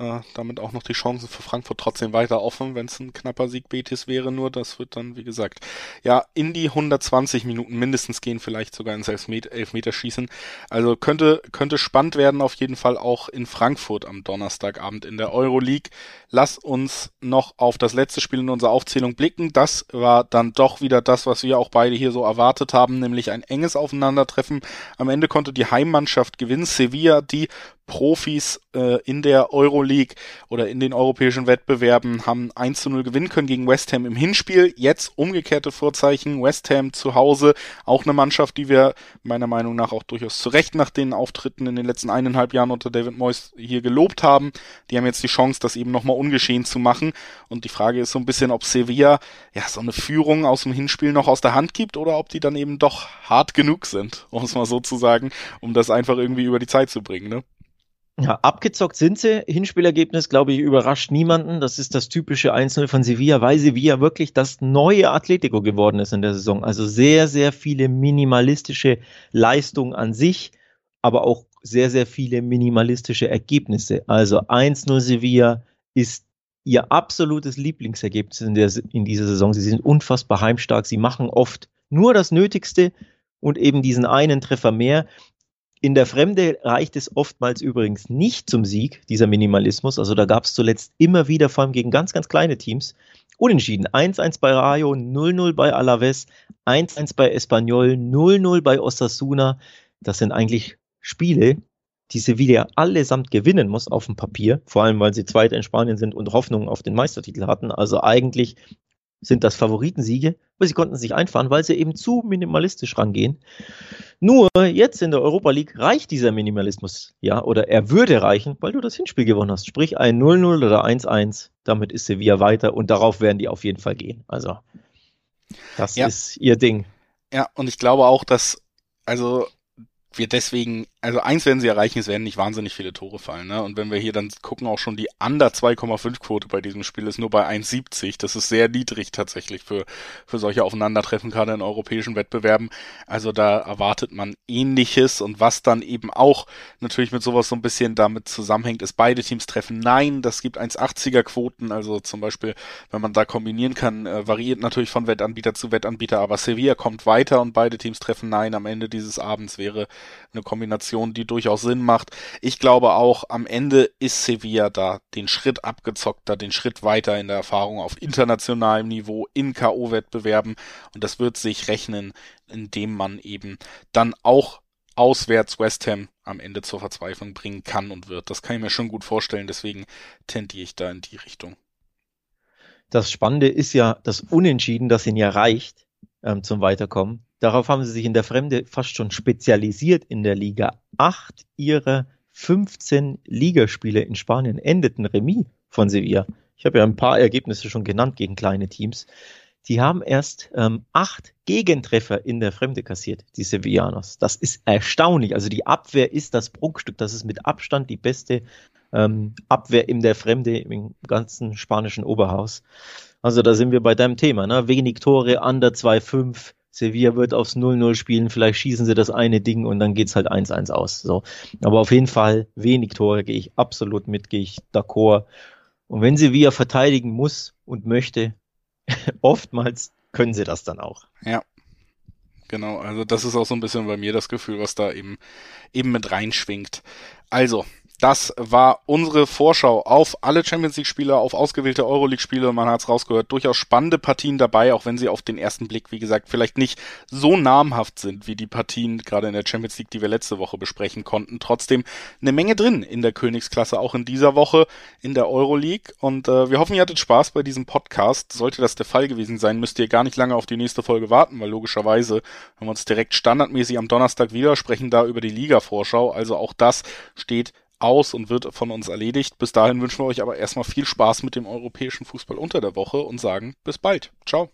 Äh, damit auch noch die Chancen für Frankfurt trotzdem weiter offen, wenn es ein knapper Sieg Betis wäre. Nur das wird dann, wie gesagt, ja, in die 120 Minuten mindestens gehen, vielleicht sogar ins Elfmeter, Elfmeterschießen. Also könnte, könnte spannend werden, auf jeden Fall auch in Frankfurt am Donnerstagabend in der Euroleague. Lass uns noch auf das letzte Spiel in unserer Aufzählung blicken. Das war dann doch wieder das, was wir auch beide hier so erwartet haben, nämlich ein enges Aufeinandertreffen. Am Ende konnte die Heimmannschaft gewinnen. Sevilla, die Profis äh, in der Euroleague oder in den europäischen Wettbewerben haben 1 zu 0 gewinnen können gegen West Ham im Hinspiel. Jetzt umgekehrte Vorzeichen. West Ham zu Hause, auch eine Mannschaft, die wir meiner Meinung nach auch durchaus zu Recht nach den Auftritten in den letzten eineinhalb Jahren unter David Moyes hier gelobt haben. Die haben jetzt die Chance, das eben nochmal ungeschehen zu machen. Und die Frage ist so ein bisschen, ob Sevilla ja so eine Führung aus dem Hinspiel noch aus der Hand gibt oder ob die dann eben doch hart genug sind, um es mal so zu sagen, um das einfach irgendwie über die Zeit zu bringen. Ne? Ja, abgezockt sind sie. Hinspielergebnis, glaube ich, überrascht niemanden. Das ist das typische 1-0 von Sevilla, weil Sevilla wirklich das neue Atletico geworden ist in der Saison. Also sehr, sehr viele minimalistische Leistungen an sich, aber auch sehr, sehr viele minimalistische Ergebnisse. Also 1-0 Sevilla ist ihr absolutes Lieblingsergebnis in, der, in dieser Saison. Sie sind unfassbar heimstark. Sie machen oft nur das Nötigste und eben diesen einen Treffer mehr. In der Fremde reicht es oftmals übrigens nicht zum Sieg, dieser Minimalismus. Also da gab es zuletzt immer wieder, vor allem gegen ganz, ganz kleine Teams, Unentschieden. 1-1 bei Rayo, 0-0 bei Alaves, 1-1 bei Espanyol, 0-0 bei Osasuna. Das sind eigentlich Spiele, die Sevilla allesamt gewinnen muss auf dem Papier, vor allem weil sie Zweiter in Spanien sind und Hoffnungen auf den Meistertitel hatten. Also eigentlich sind das Favoritensiege, aber sie konnten sich einfahren, weil sie eben zu minimalistisch rangehen. Nur jetzt in der Europa League reicht dieser Minimalismus, ja, oder er würde reichen, weil du das Hinspiel gewonnen hast. Sprich ein 0-0 oder 1-1, damit ist Sevilla weiter und darauf werden die auf jeden Fall gehen. Also, das ja. ist ihr Ding. Ja, und ich glaube auch, dass, also wir deswegen, also eins werden sie erreichen, es werden nicht wahnsinnig viele Tore fallen, ne? Und wenn wir hier dann gucken, auch schon die under 2,5 Quote bei diesem Spiel ist nur bei 1,70. Das ist sehr niedrig tatsächlich für, für solche Aufeinandertreffen, gerade in europäischen Wettbewerben. Also da erwartet man ähnliches und was dann eben auch natürlich mit sowas so ein bisschen damit zusammenhängt, ist beide Teams treffen nein. Das gibt 1,80er Quoten, also zum Beispiel, wenn man da kombinieren kann, äh, variiert natürlich von Wettanbieter zu Wettanbieter, aber Sevilla kommt weiter und beide Teams treffen nein. Am Ende dieses Abends wäre eine Kombination, die durchaus Sinn macht. Ich glaube auch, am Ende ist Sevilla da den Schritt abgezockter, den Schritt weiter in der Erfahrung auf internationalem Niveau in K.O.-Wettbewerben und das wird sich rechnen, indem man eben dann auch auswärts West Ham am Ende zur Verzweiflung bringen kann und wird. Das kann ich mir schon gut vorstellen, deswegen tendiere ich da in die Richtung. Das Spannende ist ja das Unentschieden, das ihn ja reicht ähm, zum Weiterkommen. Darauf haben sie sich in der Fremde fast schon spezialisiert in der Liga. Acht ihrer 15 Ligaspiele in Spanien endeten Remis von Sevilla. Ich habe ja ein paar Ergebnisse schon genannt gegen kleine Teams. Die haben erst ähm, acht Gegentreffer in der Fremde kassiert, die Sevillanos. Das ist erstaunlich. Also die Abwehr ist das Prunkstück. Das ist mit Abstand die beste ähm, Abwehr in der Fremde im ganzen spanischen Oberhaus. Also da sind wir bei deinem Thema. Ne? Wenig Tore, under 2,5 Sevilla wird aufs 0-0 spielen, vielleicht schießen sie das eine Ding und dann geht's halt 1-1 aus. So. Aber auf jeden Fall wenig Tore gehe ich absolut mit, gehe ich d'accord. Und wenn Sevilla verteidigen muss und möchte, oftmals können sie das dann auch. Ja. Genau, also das ist auch so ein bisschen bei mir das Gefühl, was da eben eben mit reinschwingt. Also, das war unsere Vorschau auf alle Champions League-Spiele, auf ausgewählte Euroleague-Spiele. Man hat es rausgehört, durchaus spannende Partien dabei, auch wenn sie auf den ersten Blick, wie gesagt, vielleicht nicht so namhaft sind wie die Partien gerade in der Champions League, die wir letzte Woche besprechen konnten. Trotzdem eine Menge drin in der Königsklasse, auch in dieser Woche in der Euroleague. Und äh, wir hoffen, ihr hattet Spaß bei diesem Podcast. Sollte das der Fall gewesen sein, müsst ihr gar nicht lange auf die nächste Folge warten, weil logischerweise haben wir uns direkt standardmäßig am Donnerstag wieder, sprechen da über die Liga-Vorschau. Also auch das steht aus und wird von uns erledigt. Bis dahin wünschen wir euch aber erstmal viel Spaß mit dem europäischen Fußball unter der Woche und sagen bis bald. Ciao.